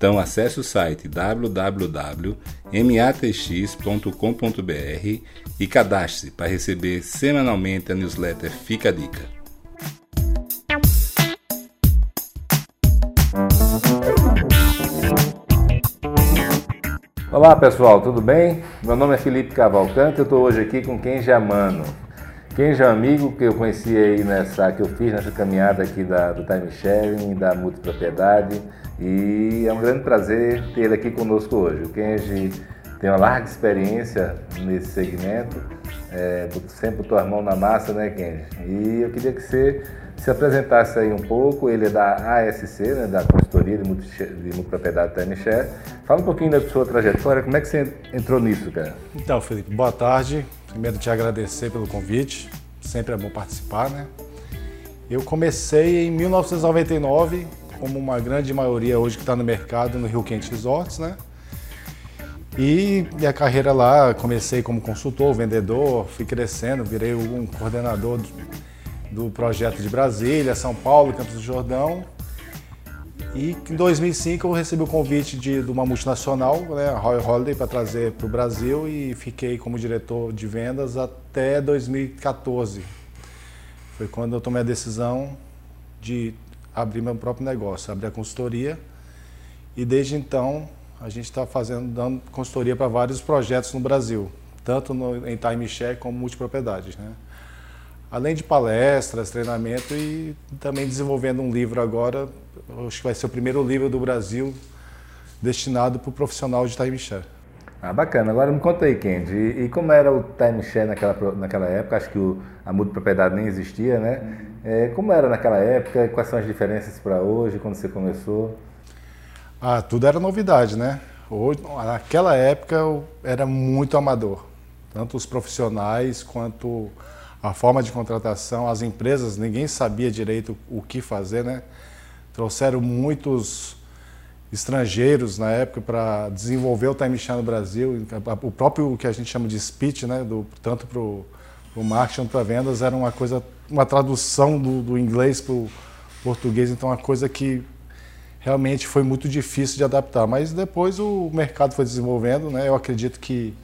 Então acesse o site www.matx.com.br e cadastre-se para receber semanalmente a newsletter Fica a Dica. Olá pessoal, tudo bem? Meu nome é Felipe Cavalcante, eu estou hoje aqui com Kenja Mano. Kenja é um amigo que eu conheci aí nessa, que eu fiz nessa caminhada aqui da, do time sharing, da multipropriedade e é um grande prazer ter ele aqui conosco hoje. O Kenji tem uma larga experiência nesse segmento, é, sempre botou as mãos na massa, né, Kenji? E eu queria que você se apresentasse aí um pouco. Ele é da ASC, né, da consultoria de, multi, de multipropriedade Time Share. Fala um pouquinho da sua trajetória, como é que você entrou nisso, cara? Então, Felipe, boa tarde. Primeiro, te agradecer pelo convite. Sempre é bom participar, né? Eu comecei em 1999 como uma grande maioria hoje que está no mercado no Rio Quente Resorts, né? E minha carreira lá, comecei como consultor, vendedor, fui crescendo, virei um coordenador do, do projeto de Brasília, São Paulo, Campos do Jordão. E em 2005 eu recebi o convite de, de uma multinacional, né, a Royal Holiday, para trazer para o Brasil e fiquei como diretor de vendas até 2014. Foi quando eu tomei a decisão de abrir meu próprio negócio, abrir a consultoria. E desde então a gente está fazendo, dando consultoria para vários projetos no Brasil, tanto no, em timeshare como multipropriedades. Né? Além de palestras, treinamento e também desenvolvendo um livro agora, acho que vai ser o primeiro livro do Brasil destinado para o profissional de timeshare. Ah, bacana. Agora me conta aí, Kendi, e, e como era o timeshare naquela, naquela época? Acho que o, a multipropriedade nem existia, né? É, como era naquela época? Quais são as diferenças para hoje, quando você começou? Ah, tudo era novidade, né? Hoje, naquela época era muito amador. Tanto os profissionais quanto a forma de contratação, as empresas, ninguém sabia direito o que fazer, né? Trouxeram muitos estrangeiros na época para desenvolver o time no Brasil. O próprio que a gente chama de speech, né? Do, tanto para o marketing para vendas, era uma coisa uma tradução do, do inglês para o português, então uma coisa que realmente foi muito difícil de adaptar. Mas depois o mercado foi desenvolvendo, né? Eu acredito que,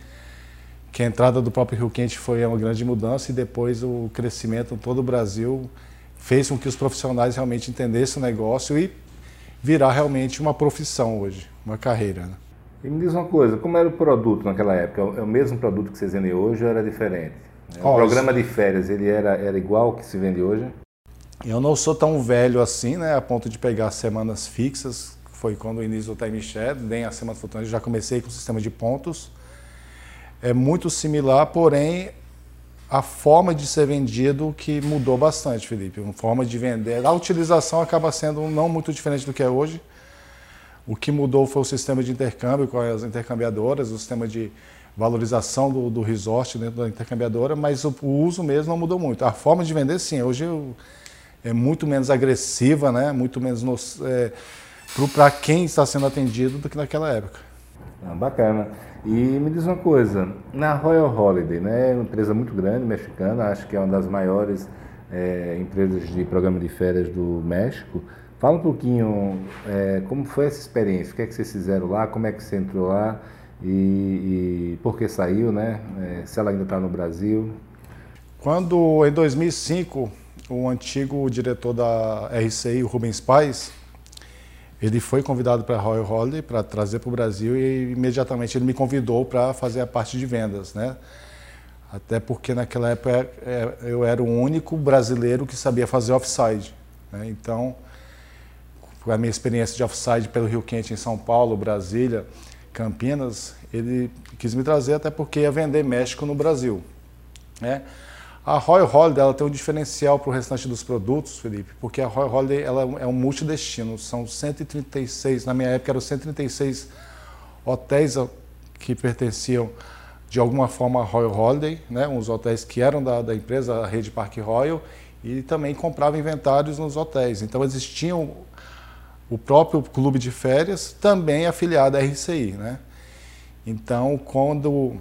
que a entrada do próprio Rio Quente foi uma grande mudança e depois o crescimento em todo o Brasil fez com que os profissionais realmente entendessem o negócio e virar realmente uma profissão hoje, uma carreira. Né? E me diz uma coisa, como era o produto naquela época? É o mesmo produto que vocês vendem hoje ou era diferente? O programa de férias, ele era, era igual que se vende hoje? Eu não sou tão velho assim, né, a ponto de pegar semanas fixas, foi quando o início do time share, nem a semana flutuante, já comecei com o sistema de pontos. É muito similar, porém a forma de ser vendido que mudou bastante, Felipe. A forma de vender, a utilização acaba sendo não muito diferente do que é hoje. O que mudou foi o sistema de intercâmbio com as intercambiadoras, o sistema de valorização do, do resort dentro da intercambiadora, mas o, o, uso mesmo não mudou muito. A forma de vender, sim, hoje eu, é muito menos agressiva, né? muito menos é, para quem está sendo atendido do que naquela época. Ah, bacana. E me diz uma coisa, na Royal Holiday, né, é uma empresa muito grande, mexicana, acho que é uma das maiores é, empresas de programa de férias do México. Fala um pouquinho é, como foi essa experiência, o que é que vocês fizeram lá, como é que você entrou lá e, e por que saiu, né? É, se ela ainda está no Brasil. Quando, em 2005, o antigo diretor da RCI, o Rubens Pais, Ele foi convidado para a Royal Holiday para trazer para o Brasil e imediatamente ele me convidou para fazer a parte de vendas, né? Até porque naquela época é, eu era o único brasileiro que sabia fazer offside. Né? Então, com a minha experiência de offside pelo Rio Quente em São Paulo, Brasília, Campinas, ele quis me trazer até porque ia vender México no Brasil. Né? A Royal Holiday ela tem um diferencial para o restante dos produtos, Felipe, porque a Royal Holiday ela é um multidestino. São 136, na minha época eram 136 hotéis que pertenciam de alguma forma a Royal Holiday, né? uns hotéis que eram da, da empresa, a Rede Parque Royal, e também comprava inventários nos hotéis. Então existiam o próprio clube de férias, também afiliado à RCI. Né? Então, quando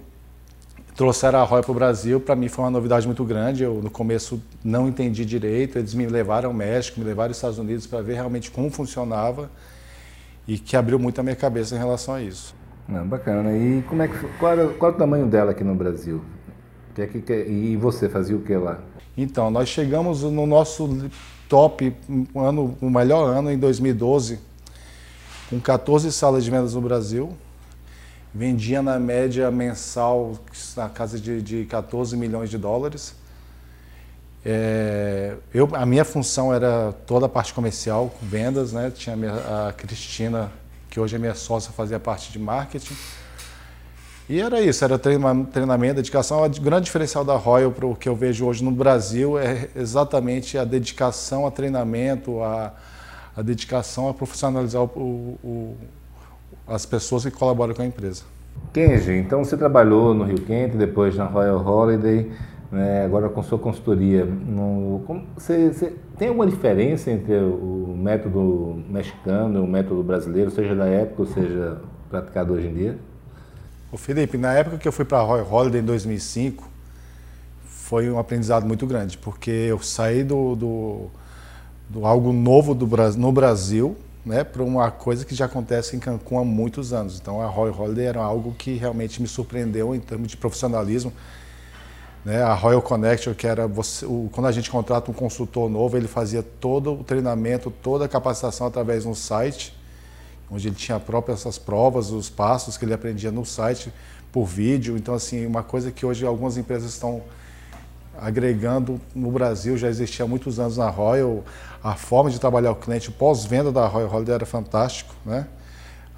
trouxeram a Royal para o Brasil, para mim foi uma novidade muito grande. Eu, no começo, não entendi direito. Eles me levaram ao México, me levaram aos Estados Unidos para ver realmente como funcionava e que abriu muito a minha cabeça em relação a isso. Não, bacana. E como é que, qual, qual é o tamanho dela aqui no Brasil? Que é que, e você fazia o que lá? Então, nós chegamos no nosso top, um ano, o melhor ano em 2012, com 14 salas de vendas no Brasil. Vendia na média mensal na casa de, de 14 milhões de dólares. É, eu, a minha função era toda a parte comercial, vendas, né? Tinha a, minha, a Cristina, que hoje é minha sócia, fazia parte de marketing. E era isso, era treinamento, dedicação. O grande diferencial da Royal para o que eu vejo hoje no Brasil é exatamente a dedicação a treinamento, a, a dedicação a profissionalizar o, o, as pessoas que colaboram com a empresa. Kenji, então você trabalhou no Rio Quente, depois na Royal Holiday, né, agora com sua consultoria. No, como, você, você, tem alguma diferença entre o método mexicano e o método brasileiro, seja da época ou seja praticado hoje em dia? O Felipe, na época que eu fui para a Royal Holiday em 2005, foi um aprendizado muito grande, porque eu saí do, do, do algo novo do, no Brasil né, para uma coisa que já acontece em Cancún há muitos anos. Então a Royal Holiday era algo que realmente me surpreendeu em termos de profissionalismo. Né, a Royal Connection, que era você, o, quando a gente contrata um consultor novo, ele fazia todo o treinamento, toda a capacitação através de um site onde ele tinha próprias essas provas, os passos que ele aprendia no site por vídeo. Então, assim, uma coisa que hoje algumas empresas estão agregando no Brasil, já existia há muitos anos na Royal, a forma de trabalhar o cliente pós-venda da Royal Holiday era fantástico, né?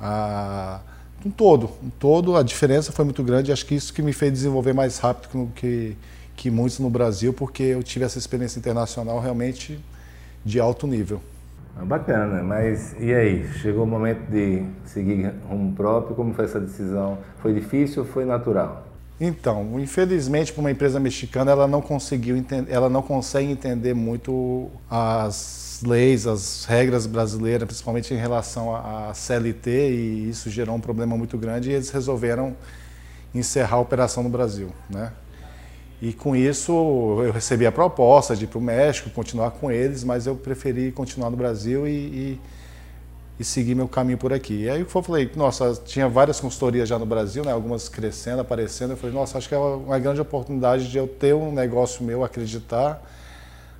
A, um todo, um todo, a diferença foi muito grande. Acho que isso que me fez desenvolver mais rápido que, que muitos no Brasil, porque eu tive essa experiência internacional realmente de alto nível. Ah, bacana, mas e aí? Chegou o momento de seguir rumo próprio? Como foi essa decisão? Foi difícil ou foi natural? Então, infelizmente, para uma empresa mexicana, ela não conseguiu ela não consegue entender muito as leis, as regras brasileiras, principalmente em relação à CLT, e isso gerou um problema muito grande. E eles resolveram encerrar a operação no Brasil, né? E com isso eu recebi a proposta de ir para o México, continuar com eles, mas eu preferi continuar no Brasil e, e, e seguir meu caminho por aqui. E aí eu falei, nossa, tinha várias consultorias já no Brasil, né, algumas crescendo, aparecendo. Eu falei, nossa, acho que é uma grande oportunidade de eu ter um negócio meu, acreditar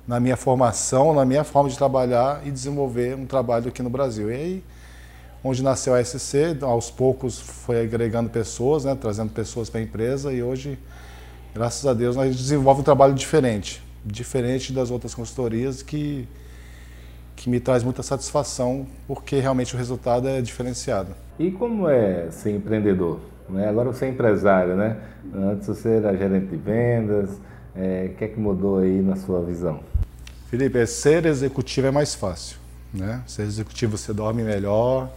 na minha formação, na minha forma de trabalhar e desenvolver um trabalho aqui no Brasil. E aí, onde nasceu a SC, aos poucos foi agregando pessoas, né, trazendo pessoas para a empresa e hoje graças a Deus, nós desenvolvemos um trabalho diferente, diferente das outras consultorias que, que me traz muita satisfação, porque realmente o resultado é diferenciado. E como é ser empreendedor? Né? Agora você é empresário, né? Antes você era gerente de vendas, é, o que é que mudou aí na sua visão? Felipe, ser executivo é mais fácil. Né? Ser executivo você dorme melhor,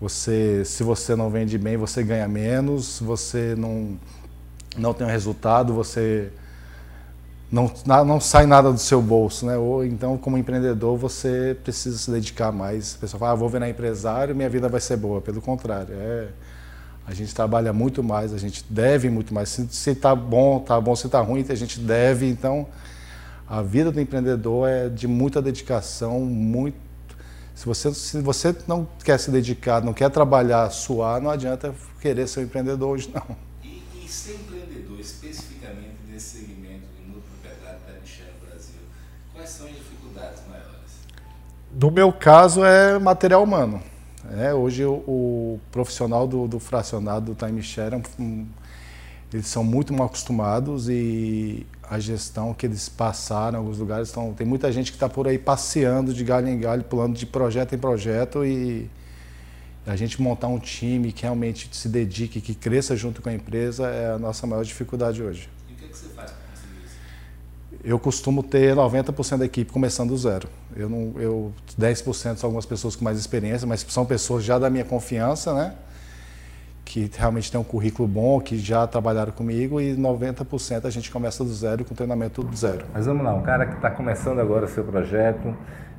você, se você não vende bem, você ganha menos, você não não tem um resultado, você não, não sai nada do seu bolso, né? Ou então, como empreendedor, você precisa se dedicar mais. A pessoa fala, ah, vou virar empresário, minha vida vai ser boa. Pelo contrário, é, a gente trabalha muito mais, a gente deve muito mais. Se está bom, está bom. Se está ruim, a gente deve. Então, a vida do empreendedor é de muita dedicação, muito. Se você, se você não quer se dedicar, não quer trabalhar, suar, não adianta querer ser um empreendedor hoje, não. E, e ser empreendedor, especificamente nesse segmento de multipropriedade da Michel no Brasil, quais são as dificuldades maiores? No meu caso é material humano. É, hoje o, o profissional do, do, fracionado do timeshare, é um, eles são muito mal acostumados e a gestão que eles passaram em alguns lugares, estão, tem muita gente que está por aí passeando de galho em galho, pulando de projeto em projeto e a gente montar um time que realmente se dedique, que cresça junto com a empresa é a nossa maior dificuldade hoje. E o que, é que você faz para conseguir isso? Eu costumo ter 90% da equipe começando do zero. Eu não, eu 10% são algumas pessoas com mais experiência, mas são pessoas já da minha confiança, né? Que realmente têm um currículo bom, que já trabalharam comigo e 90% a gente começa do zero com treinamento do zero. Mas vamos lá, um cara que está começando agora o seu projeto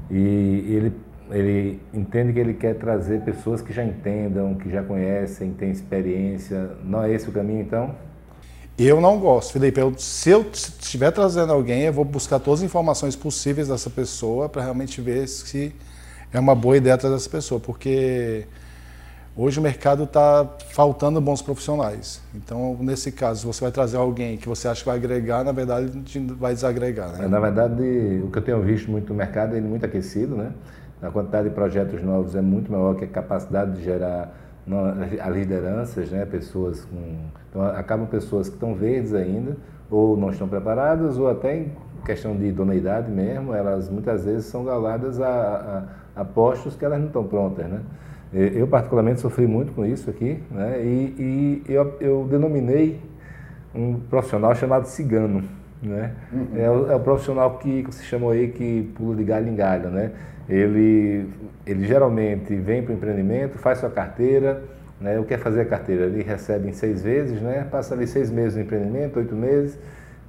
e ele ele entende que ele quer trazer pessoas que já entendam, que já conhecem, têm experiência. Não é esse o caminho, então? Eu não gosto, Felipe. Eu, se eu estiver trazendo alguém, eu vou buscar todas as informações possíveis dessa pessoa para realmente ver se é uma boa ideia trazer essa pessoa, porque hoje o mercado está faltando bons profissionais. Então, nesse caso, você vai trazer alguém que você acha que vai agregar, na verdade, vai desagregar. Né? Na verdade, o que eu tenho visto muito no mercado é muito aquecido, né? A quantidade de projetos novos é muito maior que a capacidade de gerar as lideranças, né? pessoas com. Então, acabam pessoas que estão verdes ainda, ou não estão preparadas, ou até em questão de idoneidade mesmo, elas muitas vezes são galadas a, a, a postos que elas não estão prontas. Né? Eu, particularmente, sofri muito com isso aqui, né? e, e eu, eu denominei um profissional chamado cigano. Né? Uhum. É, o, é, o, profissional que, que se chamou aí que pula de galho em galho. Né? Ele, ele geralmente vem para o empreendimento, faz sua carteira, né? o que é fazer a carteira? Ele recebe em seis vezes, né? passa ali seis meses no empreendimento, oito meses,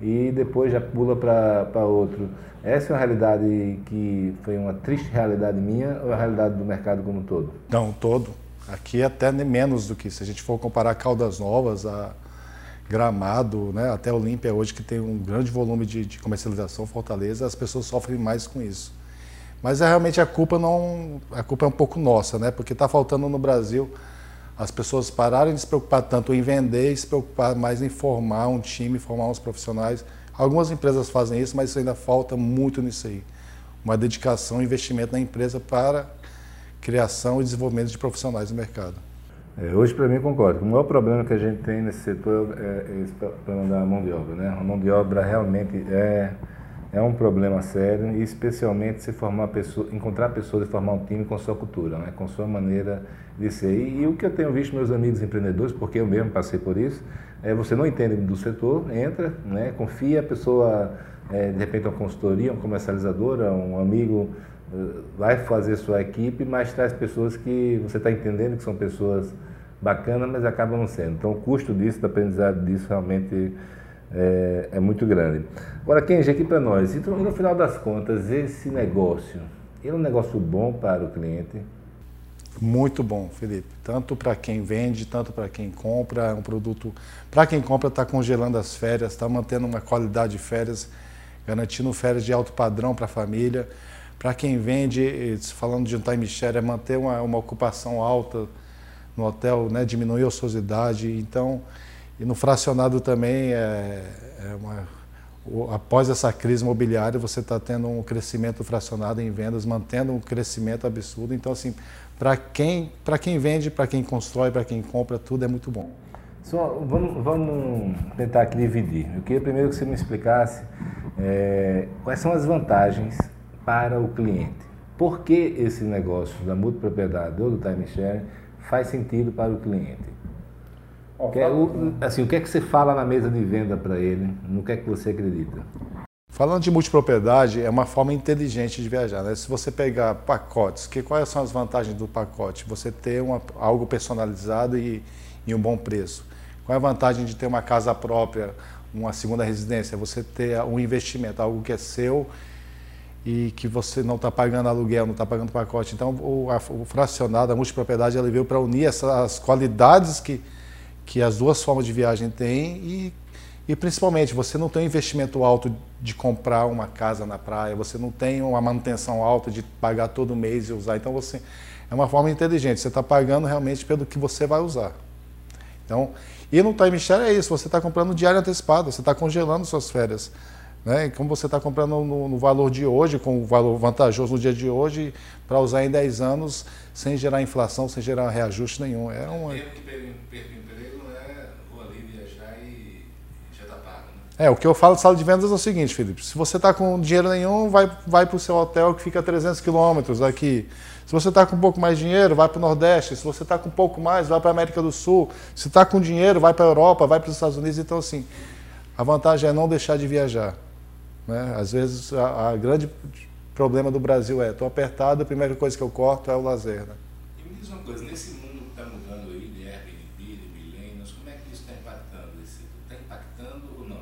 e depois já pula para outro. Essa é uma realidade que foi uma triste realidade minha ou é a realidade do mercado como um todo? Não, todo. Aqui é até menos do que. Se a gente for comparar Caldas Novas, a Gramado, né, até Olímpia hoje, que tem um grande volume de, de, comercialização, Fortaleza, as pessoas sofrem mais com isso. Mas é, realmente a culpa não, a culpa é um pouco nossa, né, porque está faltando no Brasil as pessoas pararem de se preocupar tanto em vender e se preocupar mais em formar um time, formar uns profissionais. Algumas empresas fazem isso, mas ainda falta muito nisso aí. Uma dedicação, investimento na empresa para criação e desenvolvimento de profissionais no mercado. É, hoje, para mim, concordo. O maior problema que a gente tem nesse setor é, é esse problema da mão de obra. Né? A mão de obra realmente é, é um problema sério, e especialmente se formar pessoa, encontrar pessoas e formar um time com sua cultura, né? com sua maneira de ser. E, e, o que eu tenho visto meus amigos empreendedores, porque eu mesmo passei por isso, é você não entende do setor, entra, né? confia, a pessoa, é, de repente, uma consultoria, uma comercializadora, um amigo vai fazer sua equipe, mas traz pessoas que você está entendendo que são pessoas bacanas, mas acabam não sendo. Então, o custo disso, do aprendizado disso, realmente é, é muito grande. Agora, Kenji, aqui para nós, então, no final das contas, esse negócio, ele é um negócio bom para o cliente? Muito bom, Felipe. Tanto para quem vende, tanto para quem compra. É um produto. Para quem compra, está congelando as férias, está mantendo uma qualidade de férias, garantindo férias de alto padrão para a família para quem vende, falando de um timeshare, é manter uma, uma ocupação alta no hotel, né, diminuir a ociosidade. Então, e no fracionado também, é, é uma, após essa crise imobiliária, você está tendo um crescimento fracionado em vendas, mantendo um crescimento absurdo. Então, assim, para quem, quem vende, para quem constrói, para quem compra, tudo é muito bom. Só, vamos, vamos tentar aqui dividir. Eu queria primeiro que você me explicasse é, quais são as vantagens para o cliente. Por que esse negócio da multipropriedade ou do time share faz sentido para o cliente? Oh, que é o, assim, o que é que você fala na mesa de venda para ele? No que é que você acredita? Falando de multipropriedade, é uma forma inteligente de viajar. Né? Se você pegar pacotes, que quais são as vantagens do pacote? Você ter uma, algo personalizado e, e um bom preço. Qual é a vantagem de ter uma casa própria, uma segunda residência? Você ter um investimento, algo que é seu e que você não está pagando aluguel, não está pagando pacote. Então, o, a, o fracionado, a multipropriedade, ela veio para unir essas qualidades que, que as duas formas de viagem têm e, e, principalmente, você não tem um investimento alto de comprar uma casa na praia, você não tem uma manutenção alta de pagar todo mês e usar. Então, você é uma forma inteligente, você está pagando realmente pelo que você vai usar. Então, e no timeshare é isso, você está comprando diário antecipado, você está congelando suas férias Né? E como você está comprando no, no, valor de hoje, com o valor vantajoso no dia de hoje, para usar em 10 anos, sem gerar inflação, sem gerar reajuste nenhum. É um... Mesmo que perca emprego, é vou ali viajar e já está pago. Né? É, o que eu falo de sala de vendas é o seguinte, Felipe, se você está com dinheiro nenhum, vai, vai para o seu hotel que fica a 300 quilômetros aqui. Se você está com um pouco mais de dinheiro, vai para o Nordeste. Se você está com um pouco mais, vai para a América do Sul. Se está com dinheiro, vai para a Europa, vai para os Estados Unidos. Então, assim, a vantagem é não deixar de viajar. Né? Às vezes, a, a grande problema do Brasil é, estou apertado, a primeira coisa que eu corto é o lazer. Né? E me diz uma coisa, nesse mundo que está mudando aí, de Airbnb, de milênios, como é que isso está impactando? Está impactando ou não?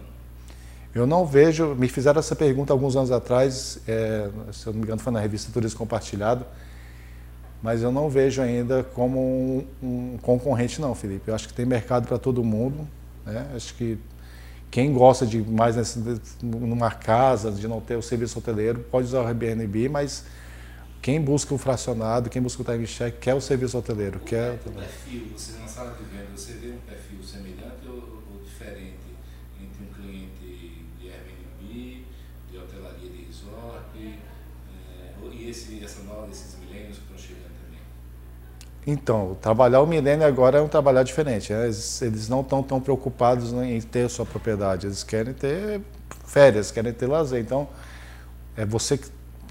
Eu não vejo, me fizeram essa pergunta alguns anos atrás, é, se eu não me engano foi na revista Turismo Compartilhado, mas eu não vejo ainda como um, um concorrente não, Felipe. Eu acho que tem mercado para todo mundo. Né? Acho que quem gosta de mais nesse, numa casa, de não ter o serviço hoteleiro, pode usar o Airbnb, mas quem busca o fracionado, quem busca o time check, quer o serviço hoteleiro. O quer... perfil, você na sala de venda, você vê um perfil semelhante ou, ou diferente entre um cliente de Airbnb, de hotelaria de resort, é, e esse, essa nova, esses milênios então, trabalhar o milênio agora é um trabalhar diferente. Né? Eles, eles, não estão tão preocupados em ter sua propriedade, eles querem ter férias, querem ter lazer. Então, é você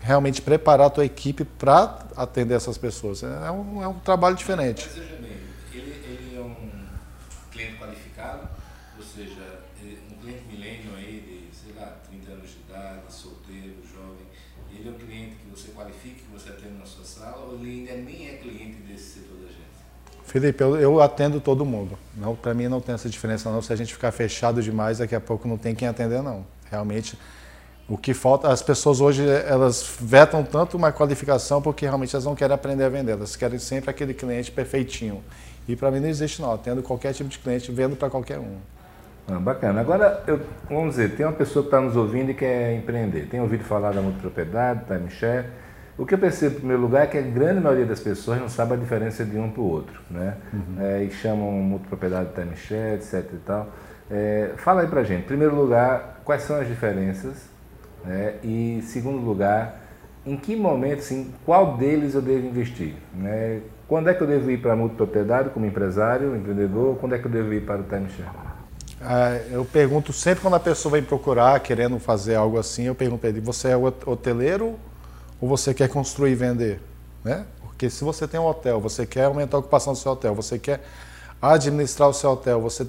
realmente preparar a tua equipe para atender essas pessoas. É um, é um trabalho diferente. Mas bem, ele, ele é um cliente qualificado, ou seja, um cliente milênio aí de, sei lá, 30 anos de idade, solteiro, jovem, ele é um cliente que você qualifica, que você atende na sua sala, ou ele ainda nem é cliente desse setor da gente? Felipe, eu, eu atendo todo mundo. Não, para mim não tem essa diferença não. Se a gente ficar fechado demais, daqui a pouco não tem quem atender não. Realmente, o que falta, as pessoas hoje elas vetam tanto uma qualificação porque realmente elas não querem aprender a vender. Elas querem sempre aquele cliente perfeitinho. E para mim não existe não. Atendo qualquer tipo de cliente, vendo para qualquer um. Ah, bacana. Agora, eu, vamos dizer, tem uma pessoa que está nos ouvindo e quer empreender. Tem ouvido falar da multipropriedade, timeshare. O que eu percebo, em primeiro lugar, é que a grande maioria das pessoas não sabe a diferença de um para o outro, né? Uhum. É, e chamam multipropriedade de timeshare, etc e tal. É, fala aí para gente, em primeiro lugar, quais são as diferenças? Né? E, segundo lugar, em que momento, assim, qual deles eu devo investir? Né? Quando é que eu devo ir para a multipropriedade como empresário, empreendedor? Quando é que eu devo ir para o timeshare? Ah, eu pergunto sempre quando a pessoa vem procurar, querendo fazer algo assim, eu pergunto para ele, você é hoteleiro ou você quer construir e vender? Né? Porque se você tem um hotel, você quer aumentar a ocupação do seu hotel, você quer administrar o seu hotel, você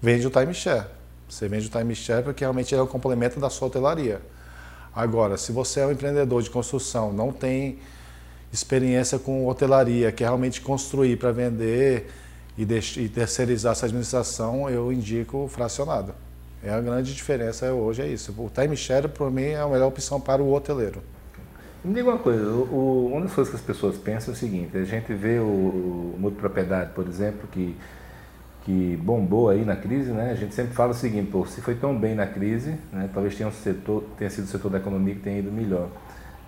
vende o timeshare. Você vende o timeshare porque realmente ele é o complemento da sua hotelaria. Agora, se você é um empreendedor de construção, não tem experiência com hotelaria, quer realmente construir para vender e, e terceirizar essa administração, eu indico fracionado. É a grande diferença hoje, é isso. O timeshare, para mim, é a melhor opção para o hoteleiro. Me diga uma coisa, o, uma das coisas que as pessoas pensam é o seguinte, a gente vê o, o multipropriedade, por exemplo, que, que bombou aí na crise, né? A gente sempre fala o seguinte, pô, se foi tão bem na crise, né, talvez tenha, um setor, tenha sido o setor da economia que tenha ido melhor.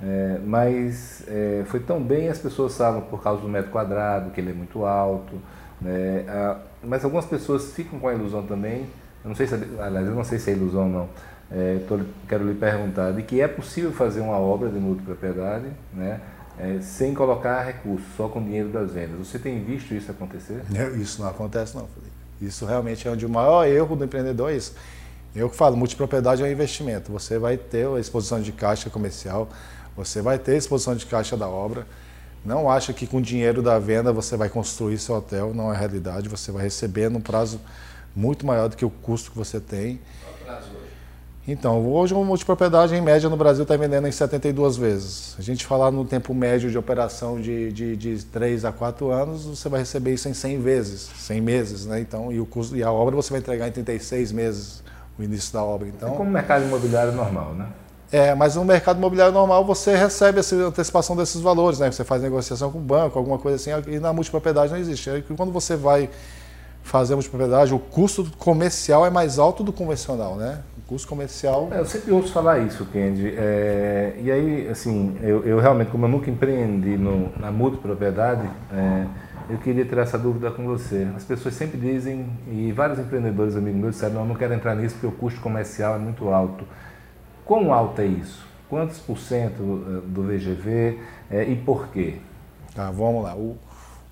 É, mas é, foi tão bem, as pessoas falam por causa do metro quadrado, que ele é muito alto, né? Ah, mas algumas pessoas ficam com a ilusão também, eu não sei se, aliás, eu não sei se é ilusão ou não, é, tô, quero lhe perguntar de que é possível fazer uma obra de multipropriedade né, é, sem colocar recursos, só com dinheiro das vendas. Você tem visto isso acontecer? Isso não acontece não, Felipe. Isso realmente é onde o maior erro do empreendedor é isso. Eu que falo, multipropriedade é um investimento. Você vai ter a exposição de caixa comercial, você vai ter a exposição de caixa da obra. Não acha que com o dinheiro da venda você vai construir seu hotel, não é realidade. Você vai receber num prazo muito maior do que o custo que você tem. Qual o prazo? Então, hoje uma multipropriedade em média no Brasil está vendendo em 72 vezes. A gente falar no tempo médio de operação de, de, de 3 a 4 anos, você vai receber isso em 100 vezes, 100 meses, né? Então, e, o custo, e a obra você vai entregar em 36 meses o início da obra. Então, é como o mercado imobiliário normal, né? É, mas no mercado imobiliário normal você recebe essa antecipação desses valores, né? Você faz negociação com o banco, alguma coisa assim, e na multipropriedade não existe. Aí, quando você vai fazer a multipropriedade, o custo comercial é mais alto do convencional, né? custo comercial. É, eu sempre ouço falar isso, Kendi. É, e aí, assim, eu, eu, realmente, como eu nunca empreendi no, na multipropriedade, é, eu queria tirar essa dúvida com você. As pessoas sempre dizem, e vários empreendedores amigos meus disseram, não, eu não quero entrar nisso porque o custo comercial é muito alto. Quão alto é isso? Quantos por cento eh, do VGV é, e por quê? Tá, vamos lá. O,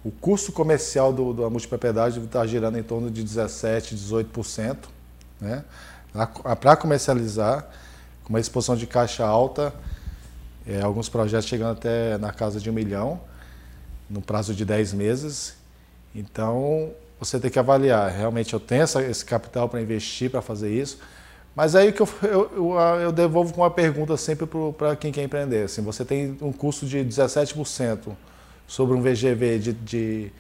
o custo comercial do, da multipropriedade está girando em torno de 17%, 18%. Né? Para comercializar, com uma exposição de caixa alta, é, alguns projetos chegando até na casa de um milhão, no prazo de 10 meses. Então, você tem que avaliar, realmente eu tenho essa, esse capital para investir, para fazer isso, mas aí que eu, eu, eu, devolvo com uma pergunta sempre para quem quer empreender. Assim, você tem um custo de 17% sobre um VGV de, de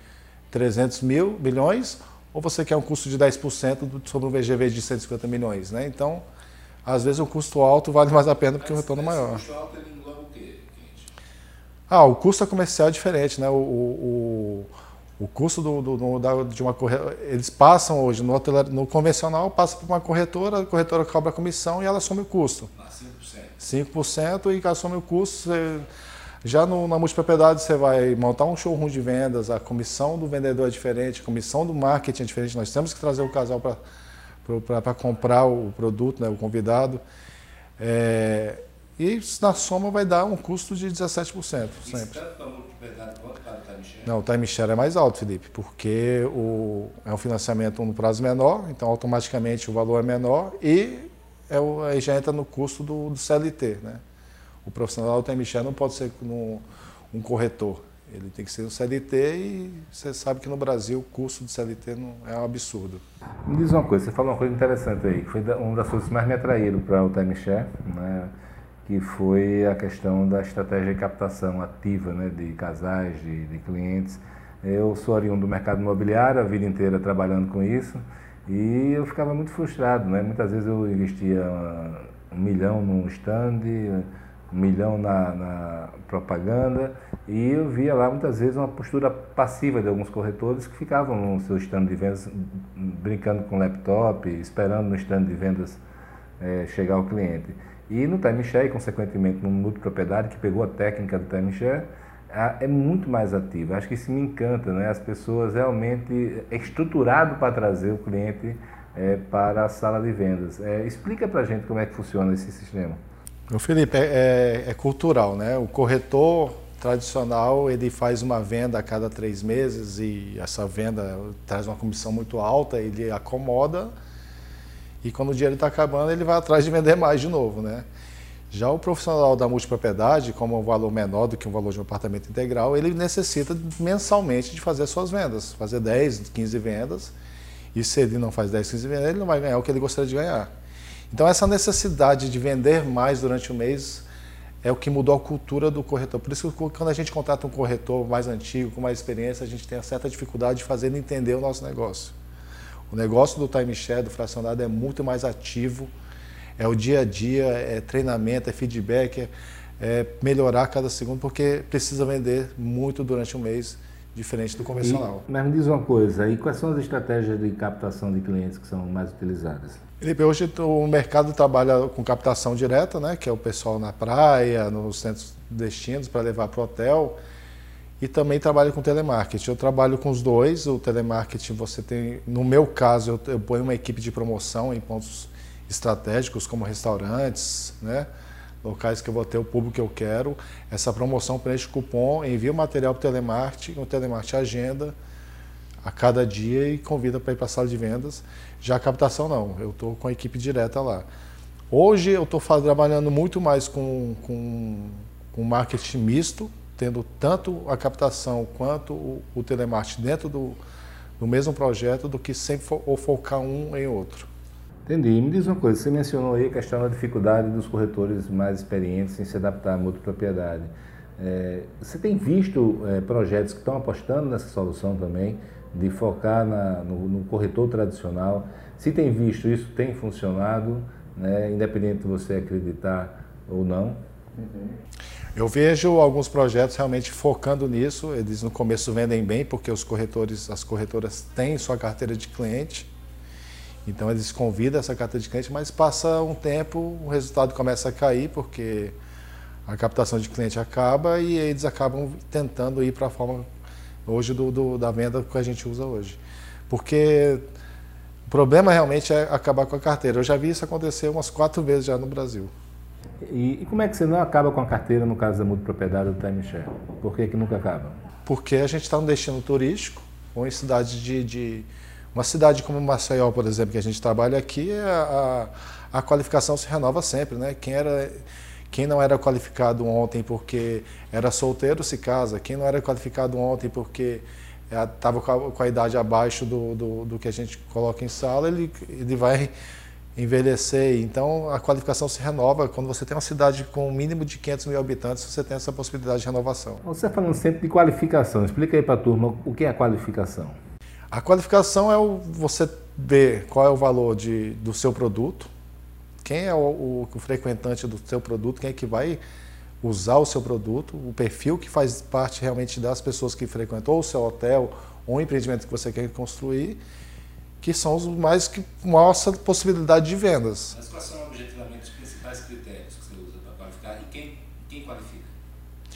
300 mil milhões, ou você quer um custo de 10% sobre um VGV de 150 milhões, né? Então, às vezes o custo alto vale mais a pena porque o retorno é maior. O custo alto ele engloba o quê? Ah, o custo comercial é diferente, né? O, o, o custo do, do, do, de uma corretora, eles passam hoje no, no convencional, passa por uma corretora, a corretora cobra a comissão e ela assume o custo. 5%. 5% e assume o custo. Você, já no, na multipropriedade você vai montar um showroom de vendas, a comissão do vendedor é diferente, a comissão do marketing é diferente. Nós temos que trazer o casal para comprar o produto, né, o convidado. É, e na soma vai dar um custo de 17%. Sempre. O? Não, o timeshare é mais alto, Felipe, porque o, é um financiamento no prazo menor, então automaticamente o valor é menor e é o, aí já entra no custo do, do CLT, né? O profissional do timeshare não pode ser no, um corretor. Ele tem que ser um CLT e você sabe que no Brasil o custo de CLT não, é um absurdo. Me diz uma coisa, você falou uma coisa interessante aí, que foi uma das coisas que mais me atraíram para o timeshare, né? que foi a questão da estratégia de captação ativa né? de casais, de, de clientes. Eu sou oriundo do mercado imobiliário, a vida inteira trabalhando com isso, e eu ficava muito frustrado. Né? Muitas vezes eu investia um milhão num stand, um milhão na, na, propaganda e eu via lá muitas vezes uma postura passiva de alguns corretores que ficavam no seu stand de vendas brincando com laptop, esperando no stand de vendas é, chegar o cliente. E no timeshare, consequentemente no multipropriedade, que pegou a técnica do timeshare, é muito mais ativo. Acho que isso me encanta, né? As pessoas realmente é estruturado para trazer o cliente é, para a sala de vendas. É, explica para a gente como é que funciona esse sistema. O Felipe, é, é, é, cultural, né? O corretor tradicional ele faz uma venda a cada três meses e essa venda traz uma comissão muito alta, ele acomoda e quando o dinheiro está acabando ele vai atrás de vender mais de novo, né? Já o profissional da multipropriedade, como um valor menor do que um valor de um apartamento integral, ele necessita mensalmente de fazer suas vendas, fazer 10, 15 vendas. E se ele não faz 10, 15 vendas, ele não vai ganhar o que ele gostaria de ganhar. Então, essa necessidade de vender mais durante o mês é o que mudou a cultura do corretor. Por isso que quando a gente contrata um corretor mais antigo, com mais experiência, a gente tem uma certa dificuldade de fazer ele entender o nosso negócio. O negócio do timeshare, do fracionado, é muito mais ativo, é o dia a dia, é treinamento, é feedback, é, é melhorar cada segundo, porque precisa vender muito durante o mês, diferente do convencional. E, mas me diz uma coisa, e quais são as estratégias de captação de clientes que são mais utilizadas? Felipe, hoje o mercado trabalha com captação direta, né, que é o pessoal na praia, nos centros destinos para levar para o hotel, e também trabalha com telemarketing. Eu trabalho com os dois. O telemarketing você tem, no meu caso, eu, eu ponho uma equipe de promoção em pontos estratégicos como restaurantes, né, locais que eu vou ter o público que eu quero. Essa promoção preenche cupom, envia o material para o telemarketing, o telemarketing agenda a cada dia e convida para ir para a sala de vendas. Já a captação não, eu estou com a equipe direta lá. Hoje eu estou trabalhando muito mais com, com, com marketing misto, tendo tanto a captação quanto o, o telemarketing dentro do, do mesmo projeto, do que sempre fo, ou focar um em outro. Entendi. Me diz uma coisa, você mencionou aí a questão da dificuldade dos corretores mais experientes em se adaptar à multipropriedade. É, você tem visto é, projetos que estão apostando nessa solução também? De focar na, no, no, corretor tradicional. Se tem visto isso, tem funcionado, né, independente de você acreditar ou não. Uhum. Eu vejo alguns projetos realmente focando nisso. Eles no começo vendem bem porque os corretores, as corretoras têm sua carteira de cliente. Então eles convidam essa carteira de cliente, mas passa um tempo, o resultado começa a cair porque a captação de cliente acaba e eles acabam tentando ir para a forma hoje do, do, da venda que a gente usa hoje. Porque o problema realmente é acabar com a carteira. Eu já vi isso acontecer umas quatro vezes já no Brasil. E, e como é que você não acaba com a carteira no caso da multipropriedade do timeshare? Por que, que nunca acaba? Porque a gente está no destino turístico, ou em cidades de, de, Uma cidade como Maceió, por exemplo, que a gente trabalha aqui, a, a, a qualificação se renova sempre. Né? Quem, era, quem não era qualificado ontem porque era solteiro se casa. Quem não era qualificado ontem porque estava com, com, a idade abaixo do, do, do, que a gente coloca em sala, ele, ele vai envelhecer. Então, a qualificação se renova. Quando você tem uma cidade com um mínimo de 500 mil habitantes, você tem essa possibilidade de renovação. Você está falando sempre de qualificação. Explica aí para a turma o que é a qualificação. A qualificação é o, você ver qual é o valor de, do seu produto, quem é o, o, o frequentante do seu produto, quem é que vai usar o seu produto, o perfil que faz parte realmente das pessoas que frequentam ou o seu hotel ou o empreendimento que você quer construir que são os mais que mostram possibilidade de vendas. Mas quais são objetivamente os principais critérios que você usa para qualificar e quem, quem qualifica?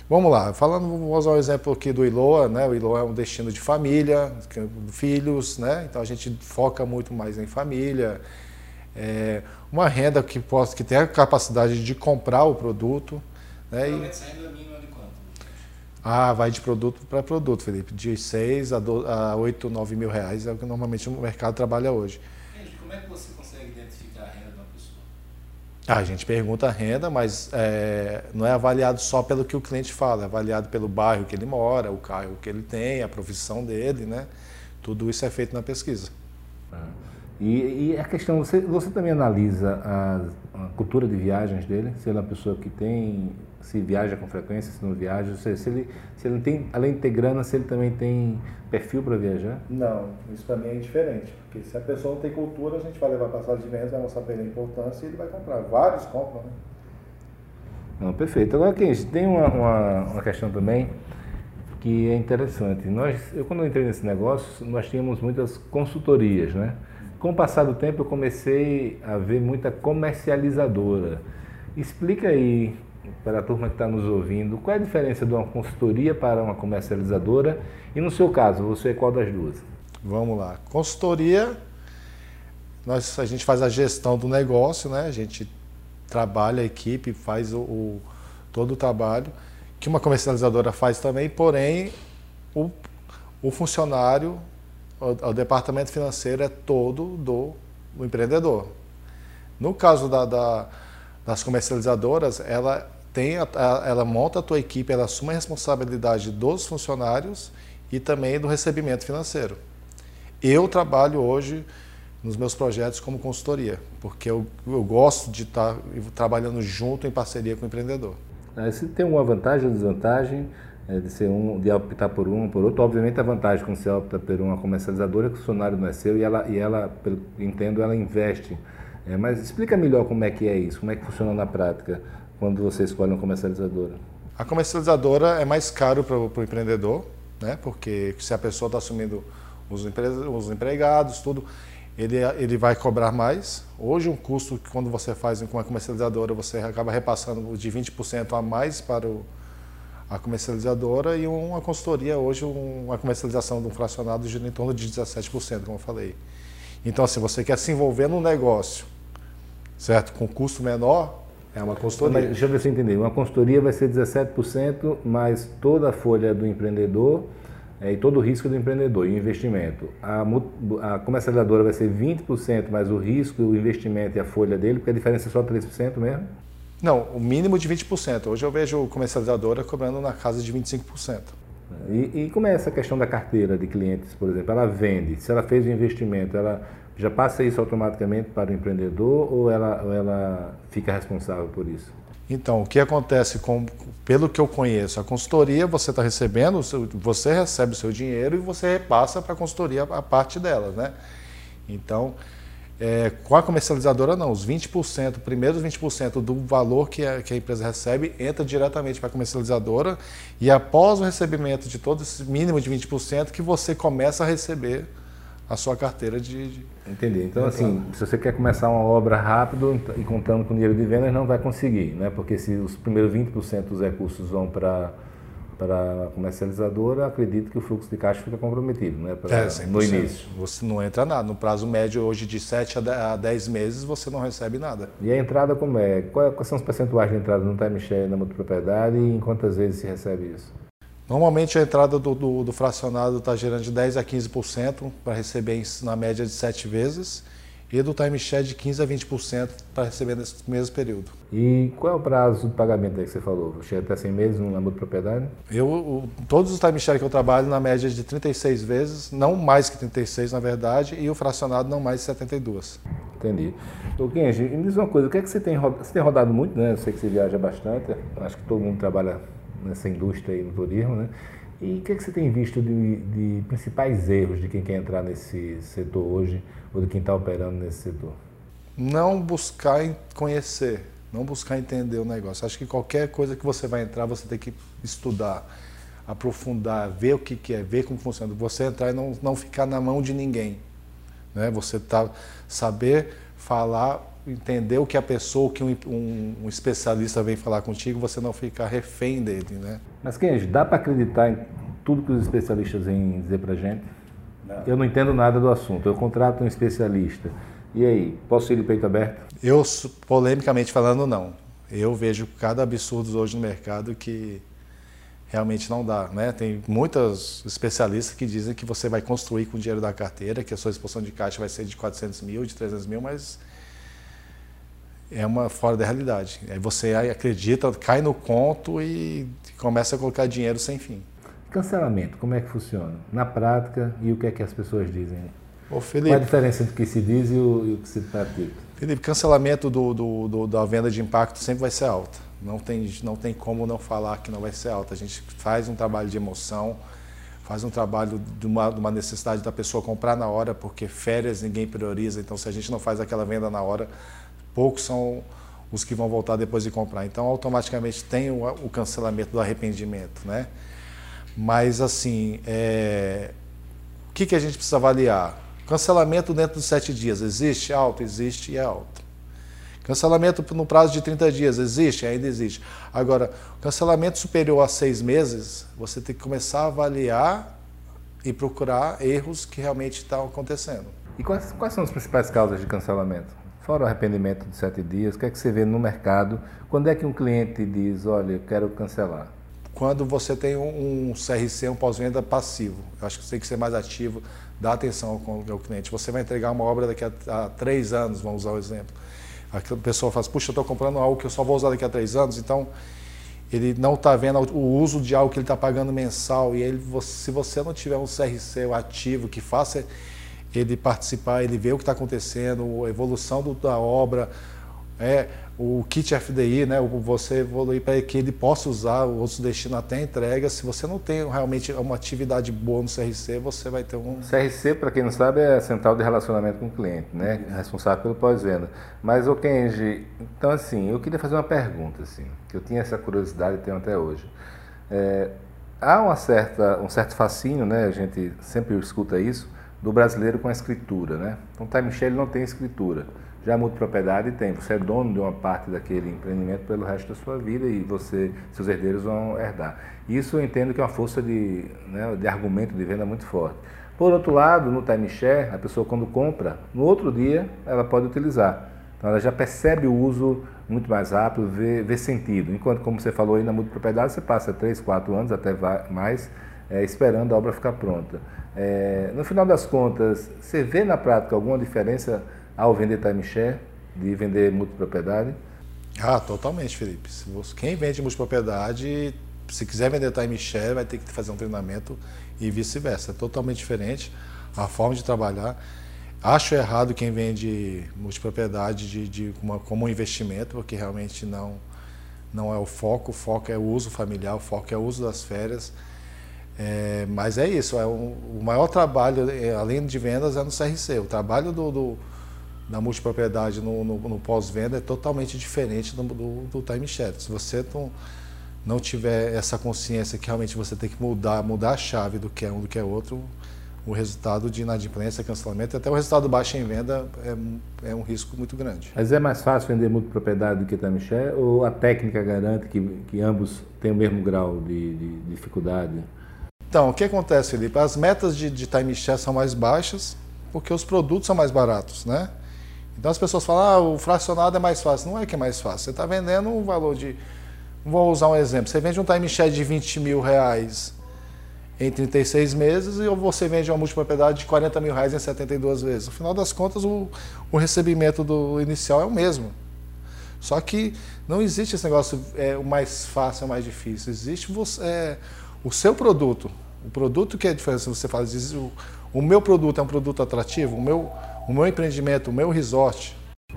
Vamos lá, falando, vou usar um exemplo aqui do Iloa, né? O Iloa é um destino de família, é filhos, né? Então a gente foca muito mais em família. É uma renda que possa que tenha a capacidade de comprar o produto. Né? E, essa renda mínima ah, vai de produto para produto, Felipe. De 6 a, a 8, 9 mil reais é o que normalmente o mercado trabalha hoje. Como é que você consegue identificar a renda de uma pessoa? Ah, a gente pergunta a renda, mas é, não é avaliado só pelo que o cliente fala, é avaliado pelo bairro que ele mora, o carro que ele tem, a profissão dele, né? Tudo isso é feito na pesquisa. Ah. E, e, a questão, você, você também analisa a, a, cultura de viagens dele? Se ele é uma pessoa que tem se viaja com frequência, se não viaja, se, se ele, se ele tem, além de ter grana, se ele também tem perfil para viajar? Não, isso para mim é diferente, porque se a pessoa não tem cultura, a gente vai levar sala de vendas, vai mostrar para ele a importância e ele vai comprar. Vários compram, né? Não, perfeito. Agora, Kenji, tem uma, uma, uma questão também que é interessante. Nós, eu quando eu entrei nesse negócio, nós tínhamos muitas consultorias, né? Com o passar do tempo, eu comecei a ver muita comercializadora. Explica aí para a turma que está nos ouvindo, qual é a diferença de uma consultoria para uma comercializadora? E no seu caso, você é qual das duas? Vamos lá. Consultoria, nós, a gente faz a gestão do negócio, né? a gente trabalha a equipe, faz o, o todo o trabalho, que uma comercializadora faz também, porém o, o funcionário, o, o, departamento financeiro é todo do, do empreendedor. No caso da, da, das comercializadoras, ela tem a, a, ela monta a tua equipe, ela assume a responsabilidade dos funcionários e também do recebimento financeiro. Eu trabalho hoje nos meus projetos como consultoria, porque eu, eu gosto de estar trabalhando junto em parceria com o empreendedor. Você tem alguma vantagem ou desvantagem é, de ser um, de optar por um por outro? Obviamente a vantagem quando você opta por uma comercializadora é que o funcionário não é seu e ela, e ela pelo, entendo, ela investe. É, mas explica melhor como é que é isso, como é que funciona na prática quando você escolhe uma comercializadora? A comercializadora é mais caro para o empreendedor, né? porque se a pessoa está assumindo os, os empregados, tudo, ele, ele vai cobrar mais. Hoje, um custo que quando você faz com uma comercializadora, você acaba repassando de 20% a mais para o, a comercializadora e uma consultoria, hoje, uma comercialização de um fracionado gira em torno de 17%, como eu falei. Então, assim, você quer se envolver num negócio, certo? Com custo menor, é uma consultoria. Mas, deixa eu ver se eu entendi. Uma consultoria vai ser 17%, mais toda a folha do empreendedor é, e todo o risco do empreendedor e o investimento. A, a comercializadora vai ser 20%, mais o risco, o investimento e a folha dele, porque a diferença é só 3% mesmo? Não, o mínimo de 20%. Hoje eu vejo comercializadora cobrando na casa de 25%. E, e como é essa questão da carteira de clientes, por exemplo? Ela vende, se ela fez o investimento, ela já passa isso automaticamente para o empreendedor ou ela, ou ela fica responsável por isso? Então, o que acontece com, pelo que eu conheço, a consultoria você está recebendo, você recebe o seu dinheiro e você repassa para a consultoria a parte dela, né? Então, é, com a comercializadora não, os 20%, primeiros 20% do valor que a, que a empresa recebe entra diretamente para a comercializadora e após o recebimento de todo esse mínimo de 20% que você começa a receber a sua carteira de. de Entendi. Então, assim, se você quer começar uma obra rápido e contando com dinheiro de vendas, não vai conseguir, né? Porque se os primeiros 20% dos recursos vão para para a comercializadora, acredito que o fluxo de caixa fica comprometido, né? Pra, é, no início. Você não entra nada. No prazo médio hoje de 7 a 10 meses, você não recebe nada. E a entrada como é? Quais são os percentuais de entrada no timeshare na multipropriedade e em quantas vezes se recebe isso? Normalmente a entrada do, do, do fracionado está gerando de 10 a 15% para receber na média de 7 vezes e do timeshare de 15% a 20% para receber nesse mesmo período. E qual é o prazo de pagamento aí que você falou? Chega até 100 meses no âmbito propriedade? Eu, todos os timeshare que eu trabalho na média de 36 vezes, não mais que 36 na verdade, e o fracionado não mais de 72. Entendi. Ô Kenji, me diz uma coisa, o que é que você tem rodado? Você tem rodado muito, né? Eu sei que você viaja bastante, acho que todo mundo trabalha nessa indústria aí no turismo, né? E o que, é que você tem visto de, de, principais erros de quem quer entrar nesse setor hoje ou de quem está operando nesse setor? Não buscar conhecer, não buscar entender o negócio. Acho que qualquer coisa que você vai entrar, você tem que estudar, aprofundar, ver o que, que é, ver como funciona. Você entrar e não, não ficar na mão de ninguém. Né? Você tá, saber falar, entender o que a pessoa, o que um, um, um, especialista vem falar contigo, você não ficar refém dele. Né? Mas, Kenji, dá para acreditar em tudo que os especialistas vêm dizer para gente? Não. Eu não entendo nada do assunto. Eu contrato um especialista. E aí, posso ir de peito aberto? Eu, polemicamente falando, não. Eu vejo cada absurdo hoje no mercado que realmente não dá. Né? Tem muitos especialistas que dizem que você vai construir com o dinheiro da carteira, que a sua exposição de caixa vai ser de 400 mil, de 300 mil, mas é uma fora da realidade. Aí você acredita, cai no conto e começa a colocar dinheiro sem fim. Cancelamento, como é que funciona? Na prática, e o que é que as pessoas dizem? Ô, Felipe, Qual a diferença entre o que se diz e o, e o que se pratica? Felipe, cancelamento do, do, do, da venda de impacto sempre vai ser alta. Não tem, não tem como não falar que não vai ser alta. A gente faz um trabalho de emoção, faz um trabalho de uma, de uma necessidade da pessoa comprar na hora, porque férias ninguém prioriza. Então, se a gente não faz aquela venda na hora, poucos são os que vão voltar depois de comprar. Então, automaticamente tem o, o cancelamento do arrependimento, né? Mas, assim, é... o que, que a gente precisa avaliar? Cancelamento dentro dos sete dias, existe? Alto? Existe e é alto. Cancelamento no prazo de 30 dias, existe? Ainda existe. Agora, cancelamento superior a seis meses, você tem que começar a avaliar e procurar erros que realmente estão acontecendo. E quais, quais são as principais causas de cancelamento? Fora o arrependimento de sete dias, o que é que você vê no mercado? Quando é que um cliente diz, olha, eu quero cancelar? Quando você tem um, CRC, um pós-venda passivo. Eu acho que você tem que ser mais ativo, dar atenção ao cliente. Você vai entregar uma obra daqui a, a três anos, vamos usar o exemplo. A pessoa fala, puxa, eu estou comprando algo que eu só vou usar daqui a três anos, então ele não está vendo o uso de algo que ele está pagando mensal. E ele, se você não tiver um CRC ativo que faça ele participar, ele ver o que está acontecendo, a evolução do, da obra, é, o kit FDI, né, você evoluir para que ele possa usar o outro destino até entrega. Se você não tem realmente uma atividade boa no CRC, você vai ter um. CRC, para quem não sabe, é a central de relacionamento com o cliente, né? Responsável pelo pós-venda. Mas, o Kenji, então assim, eu queria fazer uma pergunta, assim, que eu tinha essa curiosidade e tenho até hoje. É, há uma certa, um certo fascínio, né? A gente sempre escuta isso do brasileiro com a escritura, né? Então, Time Share não tem escritura. Já a multipropriedade tem. Você é dono de uma parte daquele empreendimento pelo resto da sua vida e você, seus herdeiros vão herdar. Isso eu entendo que é uma força de, né, de argumento de venda muito forte. Por outro lado, no timeshare, a pessoa quando compra, no outro dia ela pode utilizar. Então ela já percebe o uso muito mais rápido, vê, vê sentido. Enquanto, como você falou aí na multipropriedade, você passa 3, 4 anos, até mais, é, esperando a obra ficar pronta. É, no final das contas, você vê na prática alguma diferença ao vender timeshare, de vender multipropriedade? Ah, totalmente, Felipe. Quem vende multipropriedade, se quiser vender timeshare, vai ter que fazer um treinamento e vice-versa. É totalmente diferente a forma de trabalhar. Acho errado quem vende multipropriedade de, de uma, como um investimento, porque realmente não, não é o foco. O foco é o uso familiar, o foco é o uso das férias. É, mas é isso, é um, o maior trabalho, é, além de vendas, é no CRC. O trabalho do, do da multipropriedade no, no, no pós-venda é totalmente diferente do, do, do time share. Se você não, não tiver essa consciência que realmente você tem que mudar, mudar a chave do que é um do que é outro, o resultado de inadimplência, cancelamento, até o resultado baixo em venda é, é um risco muito grande. Mas é mais fácil vender multipropriedade do que Tamiché ou a técnica garante que, que ambos têm o mesmo grau de, de dificuldade? Então, o que acontece, Felipe? As metas de, de timeshare são mais baixas porque os produtos são mais baratos, né? Então as pessoas falam, ah, o fracionado é mais fácil. Não é que é mais fácil. Você está vendendo um valor de. Vou usar um exemplo. Você vende um timeshare de 20 mil reais em 36 meses e você vende uma multipropriedade de 40 mil reais em 72 vezes. No final das contas, o, o recebimento do inicial é o mesmo. Só que não existe esse negócio, é, o mais fácil, o mais difícil. Existe você, é, o seu produto. O produto que é a diferença, você fala, diz, o, o meu produto é um produto atrativo, o meu, o meu empreendimento, o meu resort.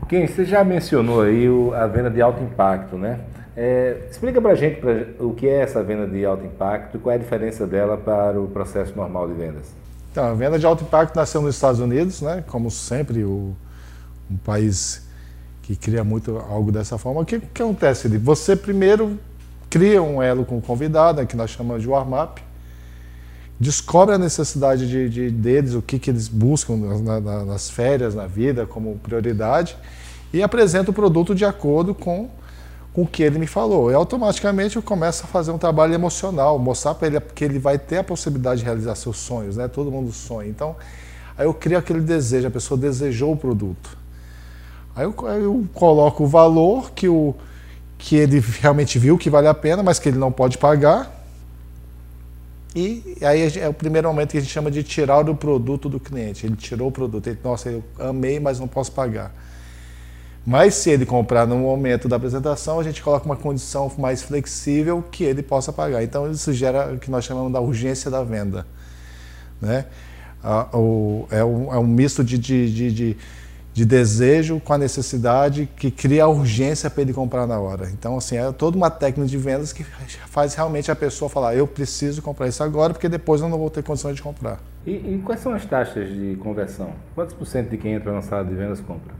Quem você já mencionou aí a venda de alto impacto, né? É, explica para a gente pra, o que é essa venda de alto impacto e qual é a diferença dela para o processo normal de vendas. Então, a venda de alto impacto nasceu nos Estados Unidos, né? como sempre, o, um país que cria muito algo dessa forma. O que, que acontece? Você primeiro cria um elo com o convidado, né, que nós chamamos de warm-up, descobre a necessidade de, de, deles, o que, que eles buscam na, na, nas férias, na vida, como prioridade, e apresenta o produto de acordo com com o que ele me falou. E automaticamente eu começo a fazer um trabalho emocional, mostrar para ele que ele vai ter a possibilidade de realizar seus sonhos, né? Todo mundo sonha. Então, aí eu crio aquele desejo, a pessoa desejou o produto. Aí eu, eu coloco o valor que, o, que ele realmente viu que vale a pena, mas que ele não pode pagar. E aí é o primeiro momento que a gente chama de tirar o produto do cliente. Ele tirou o produto, ele, nossa, eu amei, mas não posso pagar. Mas se ele comprar no momento da apresentação, a gente coloca uma condição mais flexível que ele possa pagar. Então isso gera o que nós chamamos da urgência da venda. Né? é, um, é um misto de, de, de, de, de desejo com a necessidade que cria a urgência para ele comprar na hora. Então, assim, é toda uma técnica de vendas que faz realmente a pessoa falar: eu preciso comprar isso agora, porque depois eu não vou ter condições de comprar. E, e quais são as taxas de conversão? Quantos por cento de quem entra na sala de vendas compra?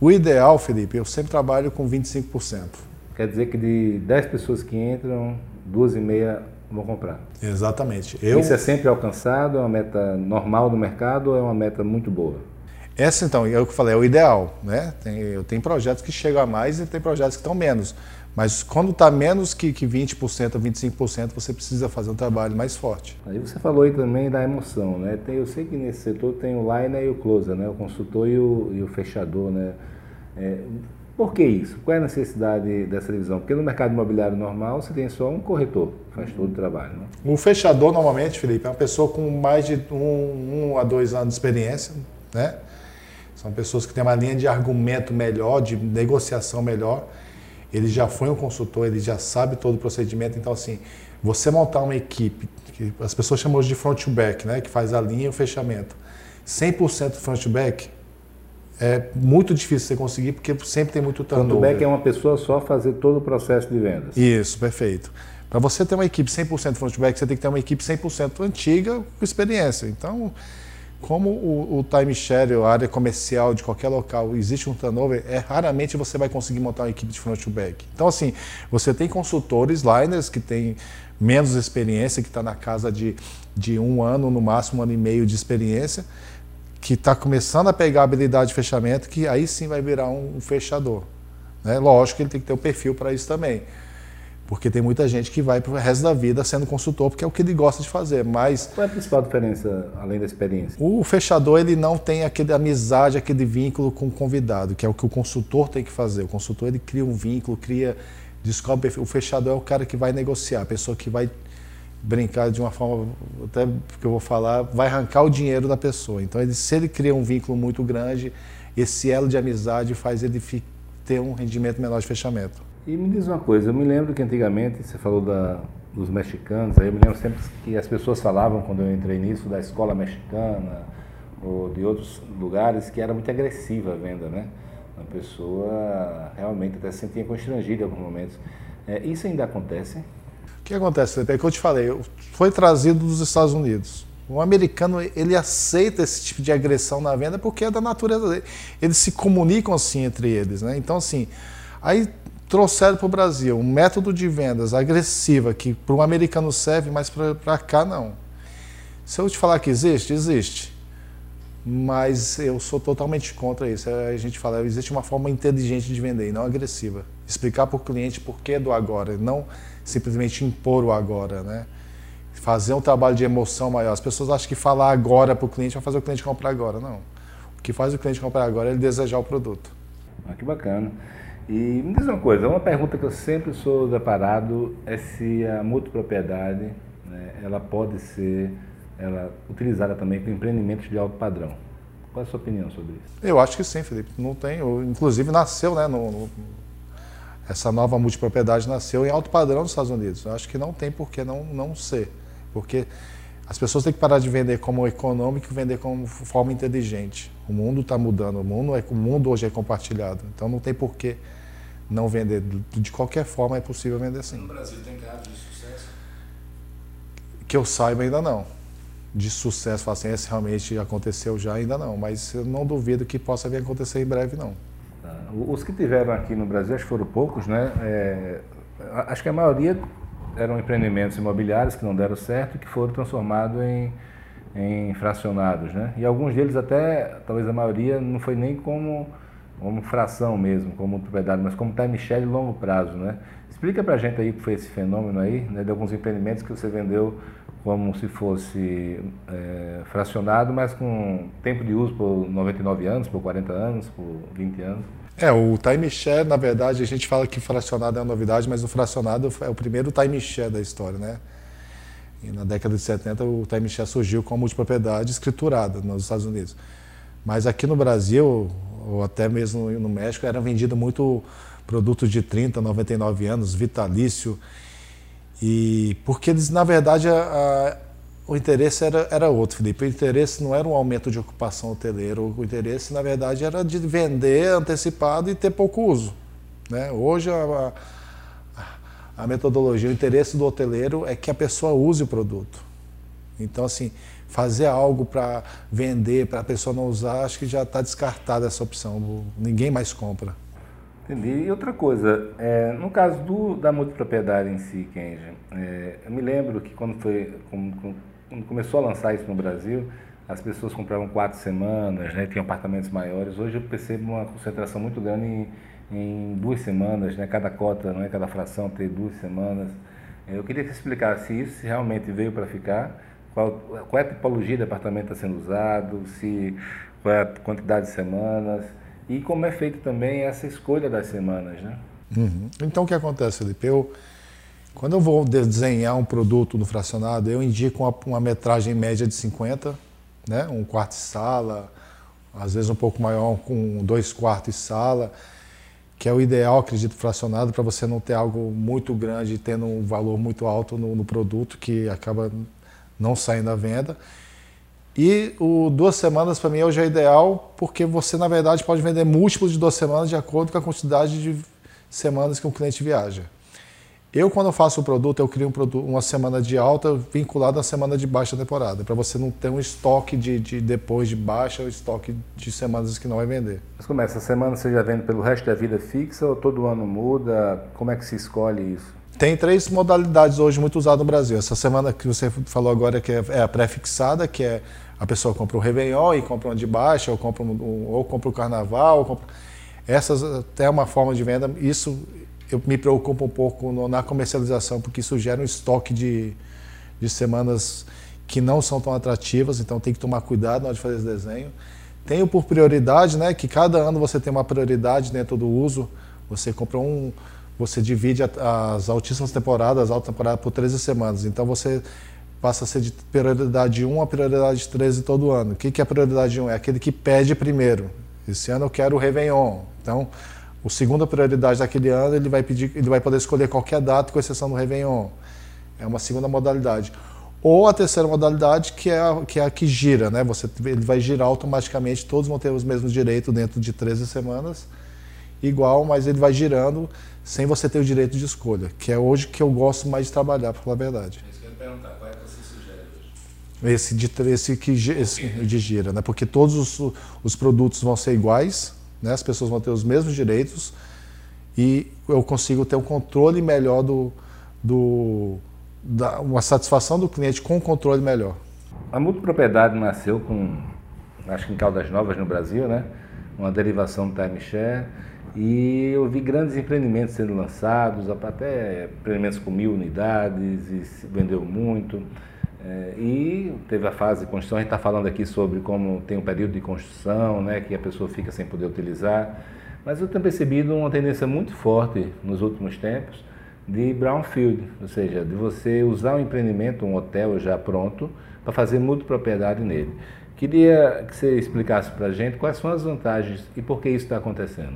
O ideal, Felipe, eu sempre trabalho com 25%. Quer dizer que de 10 pessoas que entram, duas e meia vão comprar. Exatamente. Eu... Isso é sempre alcançado? É uma meta normal do mercado ou é uma meta muito boa? Essa, então, é o que eu falei, é o ideal. Né? Tem, eu tenho projetos que chegam a mais e tem projetos que estão menos. Mas quando está menos que, que 20% ou 25%, você precisa fazer um trabalho mais forte. Aí você falou aí também da emoção, né? Tem, eu sei que nesse setor tem o liner e o closer, né? O consultor e o, e o fechador, né? É, por que isso? Qual é a necessidade dessa divisão? Porque no mercado imobiliário normal você tem só um corretor faz todo o trabalho. Né? O fechador, normalmente, Felipe, é uma pessoa com mais de um, um a dois anos de experiência. Né? São pessoas que têm uma linha de argumento melhor, de negociação melhor. Ele já foi um consultor, ele já sabe todo o procedimento. Então, assim, você montar uma equipe, que as pessoas chamam de front to back, né? que faz a linha e o fechamento. 100% front to back, é muito difícil você conseguir porque sempre tem muito turnover. Front-to-back é uma pessoa só fazer todo o processo de vendas. Isso, perfeito. Para você ter uma equipe 100% front-to-back, você tem que ter uma equipe 100% antiga com experiência. Então, como o, o timeshare, a área comercial de qualquer local, existe um turnover, é raramente você vai conseguir montar uma equipe de front-to-back. Então, assim, você tem consultores, liners, que têm menos experiência, que está na casa de, de um ano, no máximo um ano e meio de experiência, que está começando a pegar a habilidade de fechamento, que aí sim vai virar um, fechador. Né? Lógico que ele tem que ter o um perfil para isso também. Porque tem muita gente que vai para o resto da vida sendo consultor, porque é o que ele gosta de fazer. Mas. Qual é a principal diferença, além da experiência? O fechador ele não tem aquele amizade, aquele vínculo com o convidado, que é o que o consultor tem que fazer. O consultor ele cria um vínculo, cria. Descobre. O fechador é o cara que vai negociar, a pessoa que vai brincar de uma forma, até que eu vou falar, vai arrancar o dinheiro da pessoa. Então, ele, se ele cria um vínculo muito grande, esse elo de amizade faz ele ter um rendimento menor de fechamento. E me diz uma coisa, eu me lembro que antigamente, você falou da, dos mexicanos, aí eu me lembro sempre que as pessoas falavam, quando eu entrei nisso, da escola mexicana ou de outros lugares, que era muito agressiva a venda, né? A pessoa realmente até se sentia constrangida em alguns momentos. É, isso ainda acontece? O que acontece? É que eu te falei, foi trazido dos Estados Unidos. O americano, ele aceita esse tipo de agressão na venda porque é da natureza dele. Eles se comunicam assim entre eles, né? Então, assim, aí trouxeram para o Brasil um método de vendas agressiva que para um americano serve, mas para cá não. Se eu te falar que existe, existe. Mas eu sou totalmente contra isso. A gente fala, existe uma forma inteligente de vender e não agressiva. Explicar para o cliente por que do agora, não simplesmente impor o agora, né? Fazer um trabalho de emoção maior. As pessoas acham que falar agora para o cliente vai fazer o cliente comprar agora. Não. O que faz o cliente comprar agora é ele desejar o produto. Ah, que bacana. E me diz uma coisa, uma pergunta que eu sempre sou deparado é se a multipropriedade né, ela pode ser ela utilizada também para empreendimentos de alto padrão. Qual é a sua opinião sobre isso? Eu acho que sim, Felipe. Não tem, inclusive nasceu, né, no, no, essa nova multipropriedade nasceu em alto padrão nos Estados Unidos. Eu acho que não tem por que não, não ser. Porque as pessoas têm que parar de vender como econômico e vender como forma inteligente. O mundo está mudando, o mundo, é, o mundo hoje é compartilhado. Então não tem por que não vender. De qualquer forma é possível vender sim. No Brasil tem casos de sucesso? Que eu saiba ainda não de sucesso, assim, esse realmente aconteceu já, ainda não, mas eu não duvido que possa vir a acontecer em breve, não. Tá. Os que tiveram aqui no Brasil, acho que foram poucos, né? É, acho que a maioria eram empreendimentos imobiliários que não deram certo e que foram transformados em, em fracionados, né? E alguns deles até, talvez a maioria, não foi nem como, como fração mesmo, como propriedade, mas como time share de longo prazo, né? Explica pra gente aí que foi esse fenômeno aí, né, de alguns empreendimentos que você vendeu como se fosse é, fracionado, mas com tempo de uso por 99 anos, por 40 anos, por 20 anos. É, o timeshare, na verdade, a gente fala que fracionado é uma novidade, mas o fracionado é o primeiro timeshare da história, né? E na década de 70 o timeshare surgiu como multipropriedade escriturada nos Estados Unidos. Mas aqui no Brasil, ou até mesmo no México, eram vendidos muito produtos de 30, 99 anos, vitalício, e porque eles, na verdade, a, o interesse era, era outro, Felipe. O interesse não era um aumento de ocupação hoteleira, o interesse, na verdade, era de vender antecipado e ter pouco uso. Né? Hoje, a, a metodologia, o interesse do hoteleiro é que a pessoa use o produto. Então, assim, fazer algo para vender, para a pessoa não usar, acho que já está descartada essa opção. Ninguém mais compra. Entendi. E outra coisa, é, no caso do, da multipropriedade em si, Kenji, é, eu me lembro que quando, foi, quando, quando, começou a lançar isso no Brasil, as pessoas compravam quatro semanas, né, tinham apartamentos maiores. Hoje eu percebo uma concentração muito grande em, em duas semanas, né, cada cota, né, cada fração ter duas semanas. Eu queria que você explicasse isso, se realmente veio para ficar, qual, qual é a tipologia de apartamento está sendo usado, se, qual é a quantidade de semanas e como é feito também essa escolha das semanas, né? Uhum. Então o que acontece, Felipe? Eu, quando eu vou desenhar um produto no fracionado, eu indico uma, uma metragem média de 50, né? um quarto de sala, às vezes um pouco maior, com dois quartos de sala, que é o ideal, acredito, fracionado, para você não ter algo muito grande, tendo um valor muito alto no, no produto, que acaba não saindo à venda. E o duas semanas para mim é o ideal, porque você na verdade pode vender múltiplos de duas semanas de acordo com a quantidade de semanas que um cliente viaja. Eu, quando eu faço o produto, eu crio um produto, uma semana de alta vinculada à semana de baixa temporada, para você não ter um estoque de, de depois de baixa, um estoque de semanas que não vai vender. Mas como é? Essa semana você já vende pelo resto da vida fixa ou todo ano muda? Como é que se escolhe isso? Tem três modalidades hoje muito usadas no Brasil. Essa semana que você falou agora que é, é a pré-fixada, que é a pessoa compra o Réveillon e compra uma de baixa, ou compra, um, ou compra o Carnaval. Ou compra... Essas até uma forma de venda. Isso eu me preocupo um pouco no, na comercialização, porque isso gera um estoque de, de semanas que não são tão atrativas, então tem que tomar cuidado na hora de fazer esse desenho. Tenho por prioridade, né, que cada ano você tem uma prioridade dentro do uso. Você compra um, você divide as altíssimas temporadas, a alta temporada por 13 semanas. Então você passa a ser de prioridade 1 a prioridade 13 todo ano. O que é prioridade 1? É aquele que pede primeiro. Esse ano eu quero o Réveillon. Então, o segunda prioridade daquele ano, ele vai pedir, ele vai poder escolher qualquer data, com exceção do Réveillon. É uma segunda modalidade. Ou a terceira modalidade, que é a que, é a que gira, né? Você, ele vai girar automaticamente, todos vão ter os mesmos direitos dentro de 13 semanas, igual, mas ele vai girando sem você ter o direito de escolha, que é hoje que eu gosto mais de trabalhar, para falar a verdade. É isso que eu ia perguntar, qual é esse de, esse que, esse de gira, né? porque todos os, os produtos vão ser iguais, né? as pessoas vão ter os mesmos direitos e eu consigo ter um controle melhor do, do da, uma satisfação do cliente com um controle melhor. A multipropriedade nasceu com, acho que em Caldas Novas, no Brasil, né? Uma derivação do timeshare. E eu vi grandes empreendimentos sendo lançados, até empreendimentos com mil unidades, e se vendeu muito. É, e teve a fase de construção, a gente está falando aqui sobre como tem um período de construção, né, que a pessoa fica sem poder utilizar. Mas eu tenho percebido uma tendência muito forte nos últimos tempos de brownfield, ou seja, de você usar um empreendimento, um hotel já pronto, para fazer multipropriedade nele. Queria que você explicasse para a gente quais são as vantagens e por que isso está acontecendo.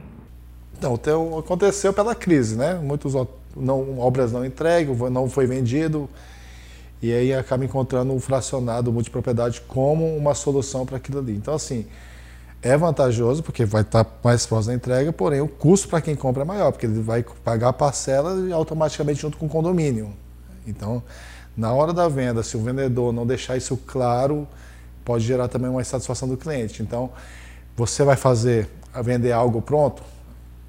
Então, hotel aconteceu pela crise, né? Muitas não, obras não entregues, não foi vendido, e aí acaba encontrando o fracionado multipropriedade como uma solução para aquilo ali. Então, assim, é vantajoso porque vai estar mais próximo da entrega, porém o custo para quem compra é maior, porque ele vai pagar a parcela automaticamente junto com o condomínio. Então, na hora da venda, se o vendedor não deixar isso claro, pode gerar também uma insatisfação do cliente. Então, você vai fazer, vender algo pronto,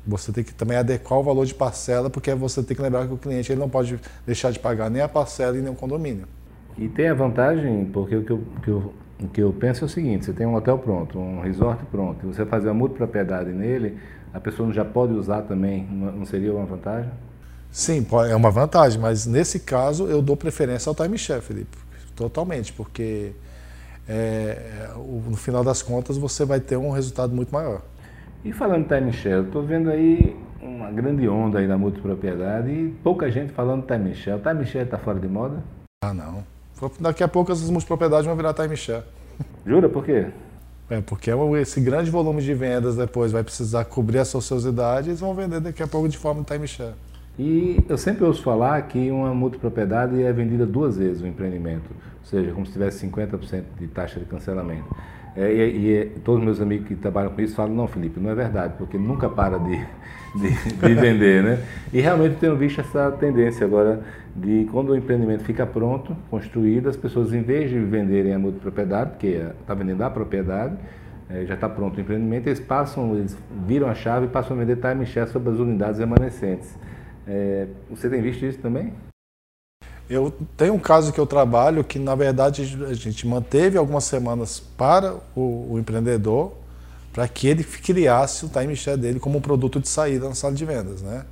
você tem que também adequar o valor de parcela, porque você tem que lembrar que o cliente ele não pode deixar de pagar nem a parcela e nem o condomínio. E tem a vantagem, porque o que eu, que eu, o que eu penso é o seguinte, você tem um hotel pronto, um resort pronto, e você fazer uma propriedade nele, a pessoa já pode usar também, não seria uma vantagem? Sim, é uma vantagem, mas nesse caso eu dou preferência ao timeshare, Felipe, totalmente, porque é, no final das contas você vai ter um resultado muito maior. E falando em timeshare, eu estou vendo aí uma grande onda aí na multipropriedade e pouca gente falando timeshare. O timeshare está fora de moda? Ah, não. Daqui a pouco essas multipropriedades vão virar timeshare. Jura? Por quê? É, porque esse grande volume de vendas depois vai precisar cobrir as ociosidade e eles vão vender daqui a pouco de forma timeshare. E eu sempre ouço falar que uma multipropriedade é vendida duas vezes o empreendimento, ou seja, como se tivesse 50% de taxa de cancelamento. É, e, e, todos os meus amigos que trabalham com isso falam, não, Felipe, não é verdade, porque nunca para de, de, de vender, né? E realmente tenho visto essa tendência agora de quando o empreendimento fica pronto, construído, as pessoas, em vez de venderem a multipropriedade, porque está vendendo a propriedade, é, já está pronto o empreendimento, eles passam, eles viram a chave e passam a vender time share sobre as unidades remanescentes. É, você tem visto isso também? Eu tenho um caso que eu trabalho que, na verdade, a gente manteve algumas semanas para o, o empreendedor para que ele criasse o timeshare dele como um produto de saída na sala de vendas, né?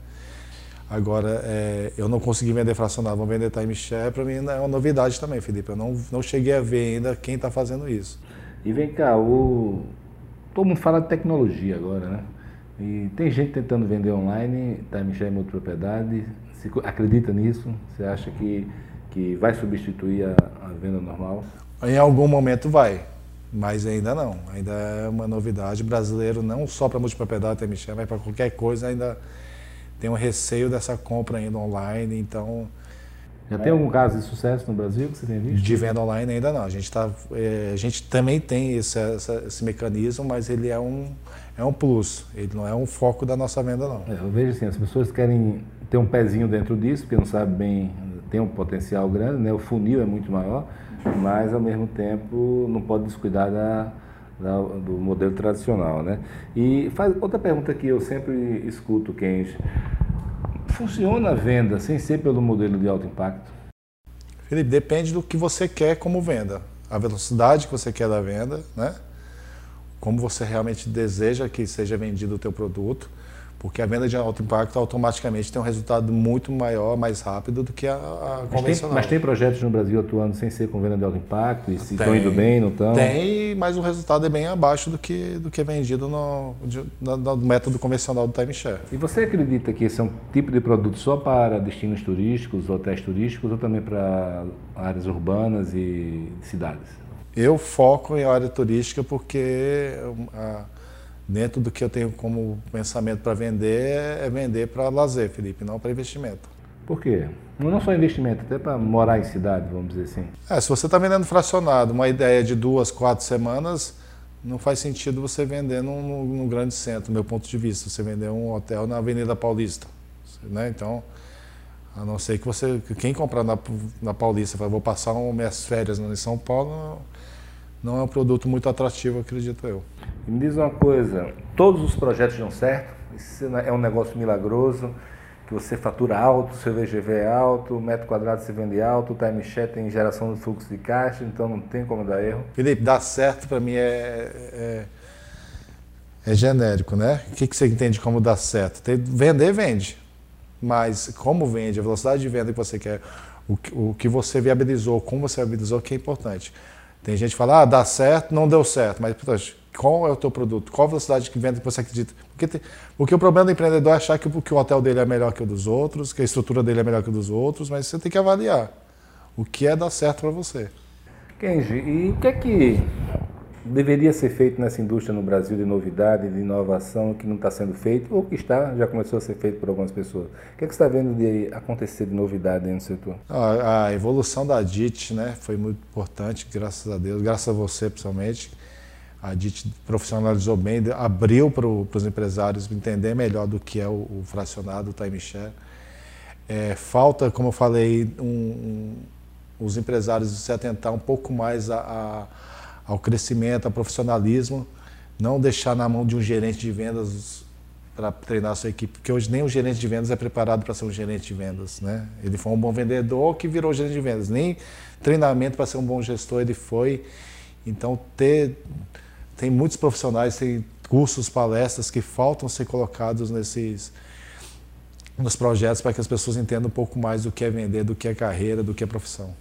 Agora, é, eu não consegui vender fracionado, vou vender timeshare, para mim é uma novidade também, Felipe. Eu não, não cheguei a ver ainda quem está fazendo isso. E vem cá, o... todo mundo fala de tecnologia agora, né? E tem gente tentando vender online, timeshare em outra propriedade, você acredita nisso? Você acha que, que vai substituir a, a venda normal? Em algum momento vai, mas ainda não. Ainda é uma novidade. O brasileiro, não só para multipropriedade, Michel, mas para qualquer coisa, ainda tem um receio dessa compra ainda online. Então. Já tem algum caso de sucesso no Brasil que você tem visto? De venda online ainda não. A gente, tá, é, a gente também tem esse, esse, esse mecanismo, mas ele é um, é um plus. Ele não é um foco da nossa venda, não. É, eu vejo assim, as pessoas querem tem um pezinho dentro disso, porque não sabe bem, tem um potencial grande, né? o funil é muito maior, mas ao mesmo tempo não pode descuidar da, da, do modelo tradicional. Né? E faz outra pergunta que eu sempre escuto, Kenji. Funciona a venda sem ser pelo modelo de alto impacto? Felipe, depende do que você quer como venda. A velocidade que você quer da venda, né? como você realmente deseja que seja vendido o teu produto porque a venda de alto impacto automaticamente tem um resultado muito maior, mais rápido do que a, a mas convencional. Tem, mas tem projetos no Brasil atuando sem ser com venda de alto impacto e se estão indo bem, não estão? Tem, mas o resultado é bem abaixo do que, do que é vendido no, no, no método convencional do timeshare. E você acredita que esse é um tipo de produto só para destinos turísticos, hotéis turísticos ou também para áreas urbanas e cidades? Eu foco em área turística porque a, dentro do que eu tenho como pensamento para vender, é vender para lazer, Felipe, não para investimento. Por quê? Não só investimento, até para morar em cidade, vamos dizer assim. É, se você está vendendo fracionado, uma ideia de duas, quatro semanas, não faz sentido você vender num, num, grande centro, do meu ponto de vista. Você vender um hotel na Avenida Paulista. Né? Então, a não ser que você. Quem comprar na, na Paulista vou passar um, minhas férias em São Paulo, não é um produto muito atrativo, acredito eu. E me diz uma coisa, todos os projetos dão certo? Isso é um negócio milagroso que você fatura alto, seu VGV é alto, metro quadrado se vende alto, o timeshare tem geração de fluxo de caixa, então não tem como dar erro. Felipe, dar certo para mim é, é, é, genérico, né? O que, que você entende como dar certo? Tem, vender, vende. Mas como vende, a velocidade de venda que você quer, o, o que você viabilizou, como você viabilizou, que é importante. Tem gente que fala, ah, dá certo, não deu certo, mas qual é o teu produto? Qual a velocidade de venda que você acredita? Porque, tem, porque o problema do empreendedor é achar que, que o hotel dele é melhor que o dos outros, que a estrutura dele é melhor que o dos outros, mas você tem que avaliar o que é dar certo para você. Kenji, e o que é que deveria ser feito nessa indústria no Brasil de novidade, de inovação, que não está sendo feito, ou que está, já começou a ser feito por algumas pessoas? O que, é que você está vendo de acontecer de novidade aí no setor? A, a evolução da DIT né, foi muito importante, graças a Deus, graças a você principalmente a DIT profissionalizou bem, abriu para os empresários entender melhor do que é o, o fracionado, o timeshare. É, falta, como eu falei, um, um, os empresários se atentar um pouco mais a, a, ao crescimento, ao profissionalismo, não deixar na mão de um gerente de vendas para treinar a sua equipe, porque hoje nem o gerente de vendas é preparado para ser um gerente de vendas, né? Ele foi um bom vendedor que virou gerente de vendas, nem treinamento para ser um bom gestor ele foi. Então ter tem muitos profissionais, tem cursos, palestras que faltam ser colocados nesses nos projetos para que as pessoas entendam um pouco mais do que é vender, do que é carreira, do que é profissão.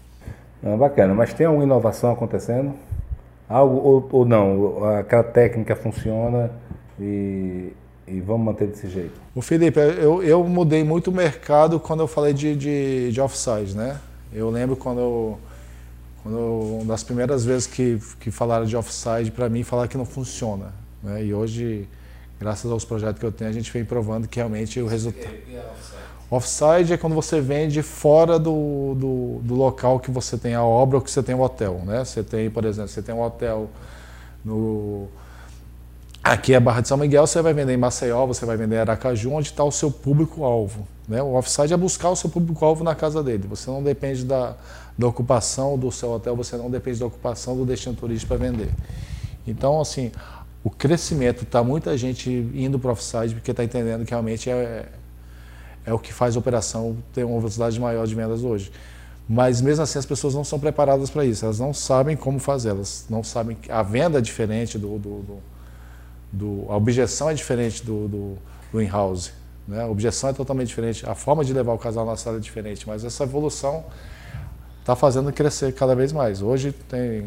Ah, bacana, mas tem alguma inovação acontecendo? Algo ou, ou não? Aquela técnica funciona e, e, vamos manter desse jeito? O Felipe, eu, eu mudei muito o mercado quando eu falei de, de, de offside, né? Eu lembro quando eu quando, uma das primeiras vezes que, que falaram de offside, para mim, falaram que não funciona. Né? E hoje, graças aos projetos que eu tenho, a gente vem provando que realmente o resultado. Offside é quando você vende fora do, do, do, local que você tem a obra ou que você tem o hotel. Né? Você tem, por exemplo, você tem um hotel no. Aqui é Barra de São Miguel, você vai vender em Maceió, você vai vender em Aracaju, onde está o seu público-alvo. Né? O offside é buscar o seu público-alvo na casa dele. Você não depende da, da ocupação do seu hotel, você não depende da ocupação do destino turístico para vender. Então, assim, o crescimento está muita gente indo para o offside porque está entendendo que realmente é, é o que faz a operação ter uma velocidade maior de vendas hoje. Mas mesmo assim as pessoas não são preparadas para isso, elas não sabem como fazer, elas não sabem a venda é diferente do, do, do, do a objeção é diferente do, do, do in-house, né? a objeção é totalmente diferente, a forma de levar o casal na sala é diferente, mas essa evolução está fazendo crescer cada vez mais. Hoje tem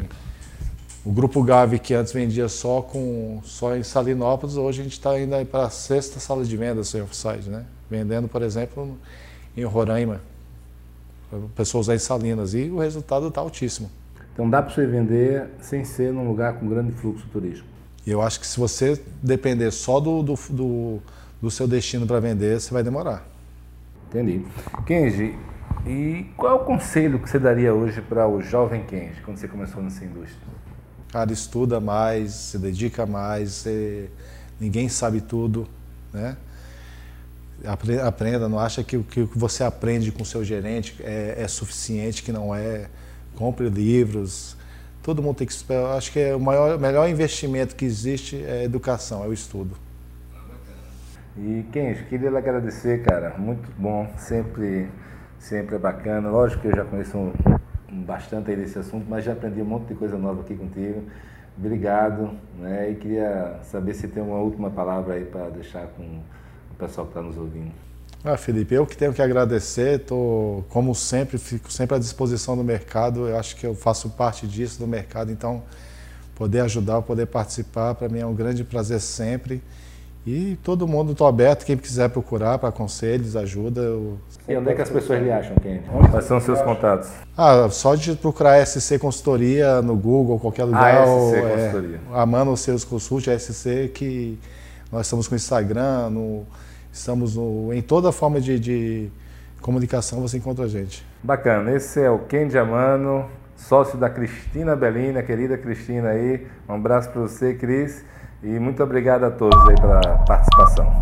o grupo Gavi que antes vendia só com só em Salinópolis, hoje a gente está indo para a sexta sala de vendas sem offside, né? Vendendo, por exemplo, em Roraima, pessoas em Salinas e o resultado está altíssimo. Então dá para você vender sem ser num lugar com grande fluxo turístico. E eu acho que se você depender só do, do, do, do seu destino para vender, você vai demorar. Entendi. Kenji, e qual é o conselho que você daria hoje para o jovem Kenji, quando você começou nessa indústria? Cara, estuda mais, se dedica mais, você... ninguém sabe tudo, né? Aprenda, não acha que o que você aprende com o seu gerente é, é suficiente, que não é. Compre livros, todo mundo tem que. Eu acho que é o maior, melhor investimento que existe é a educação, é o estudo. E Kenji, queria lhe agradecer, cara. Muito bom, sempre sempre é bacana. Lógico que eu já conheço um bastante aí desse assunto, mas já aprendi um monte de coisa nova aqui contigo. Obrigado, né? E queria saber se tem uma última palavra aí para deixar com o pessoal que está nos ouvindo. Ah, Felipe, eu que tenho que agradecer, tô, como sempre, fico sempre à disposição do mercado, eu acho que eu faço parte disso, do mercado, então poder ajudar, poder participar, para mim é um grande prazer sempre. E todo mundo está aberto, quem quiser procurar para conselhos, ajuda. Eu... E onde é que as pessoas lhe acham, Kenny? Quais são os seus contatos? Ah, só de procurar SC Consultoria no Google, qualquer lugar. Ah, SC é, Consultoria. Amando os seus consultos, é SC, que nós estamos com o Instagram, no, estamos no, em toda forma de, de, comunicação, você encontra a gente. Bacana, esse é o Ken Amano, sócio da Cristina Belina, querida Cristina aí. Um abraço para você, Cris. E muito obrigado a todos aí pela participação.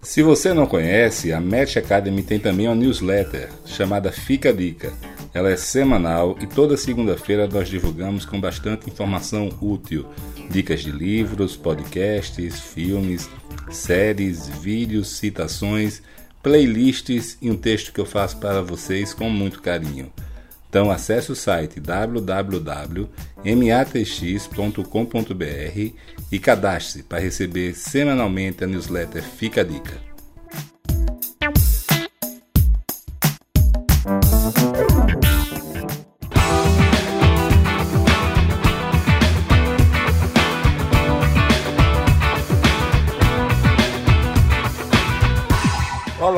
Se você não conhece, a Match Academy tem também uma newsletter chamada Fica a Dica. Ela é semanal e toda segunda-feira nós divulgamos com bastante informação útil, dicas de livros, podcasts, filmes, séries, vídeos, citações, playlists e um texto que eu faço para vocês com muito carinho. Então acesse o site www.matx.com.br e cadastre-se para receber semanalmente a newsletter Fica a Dica.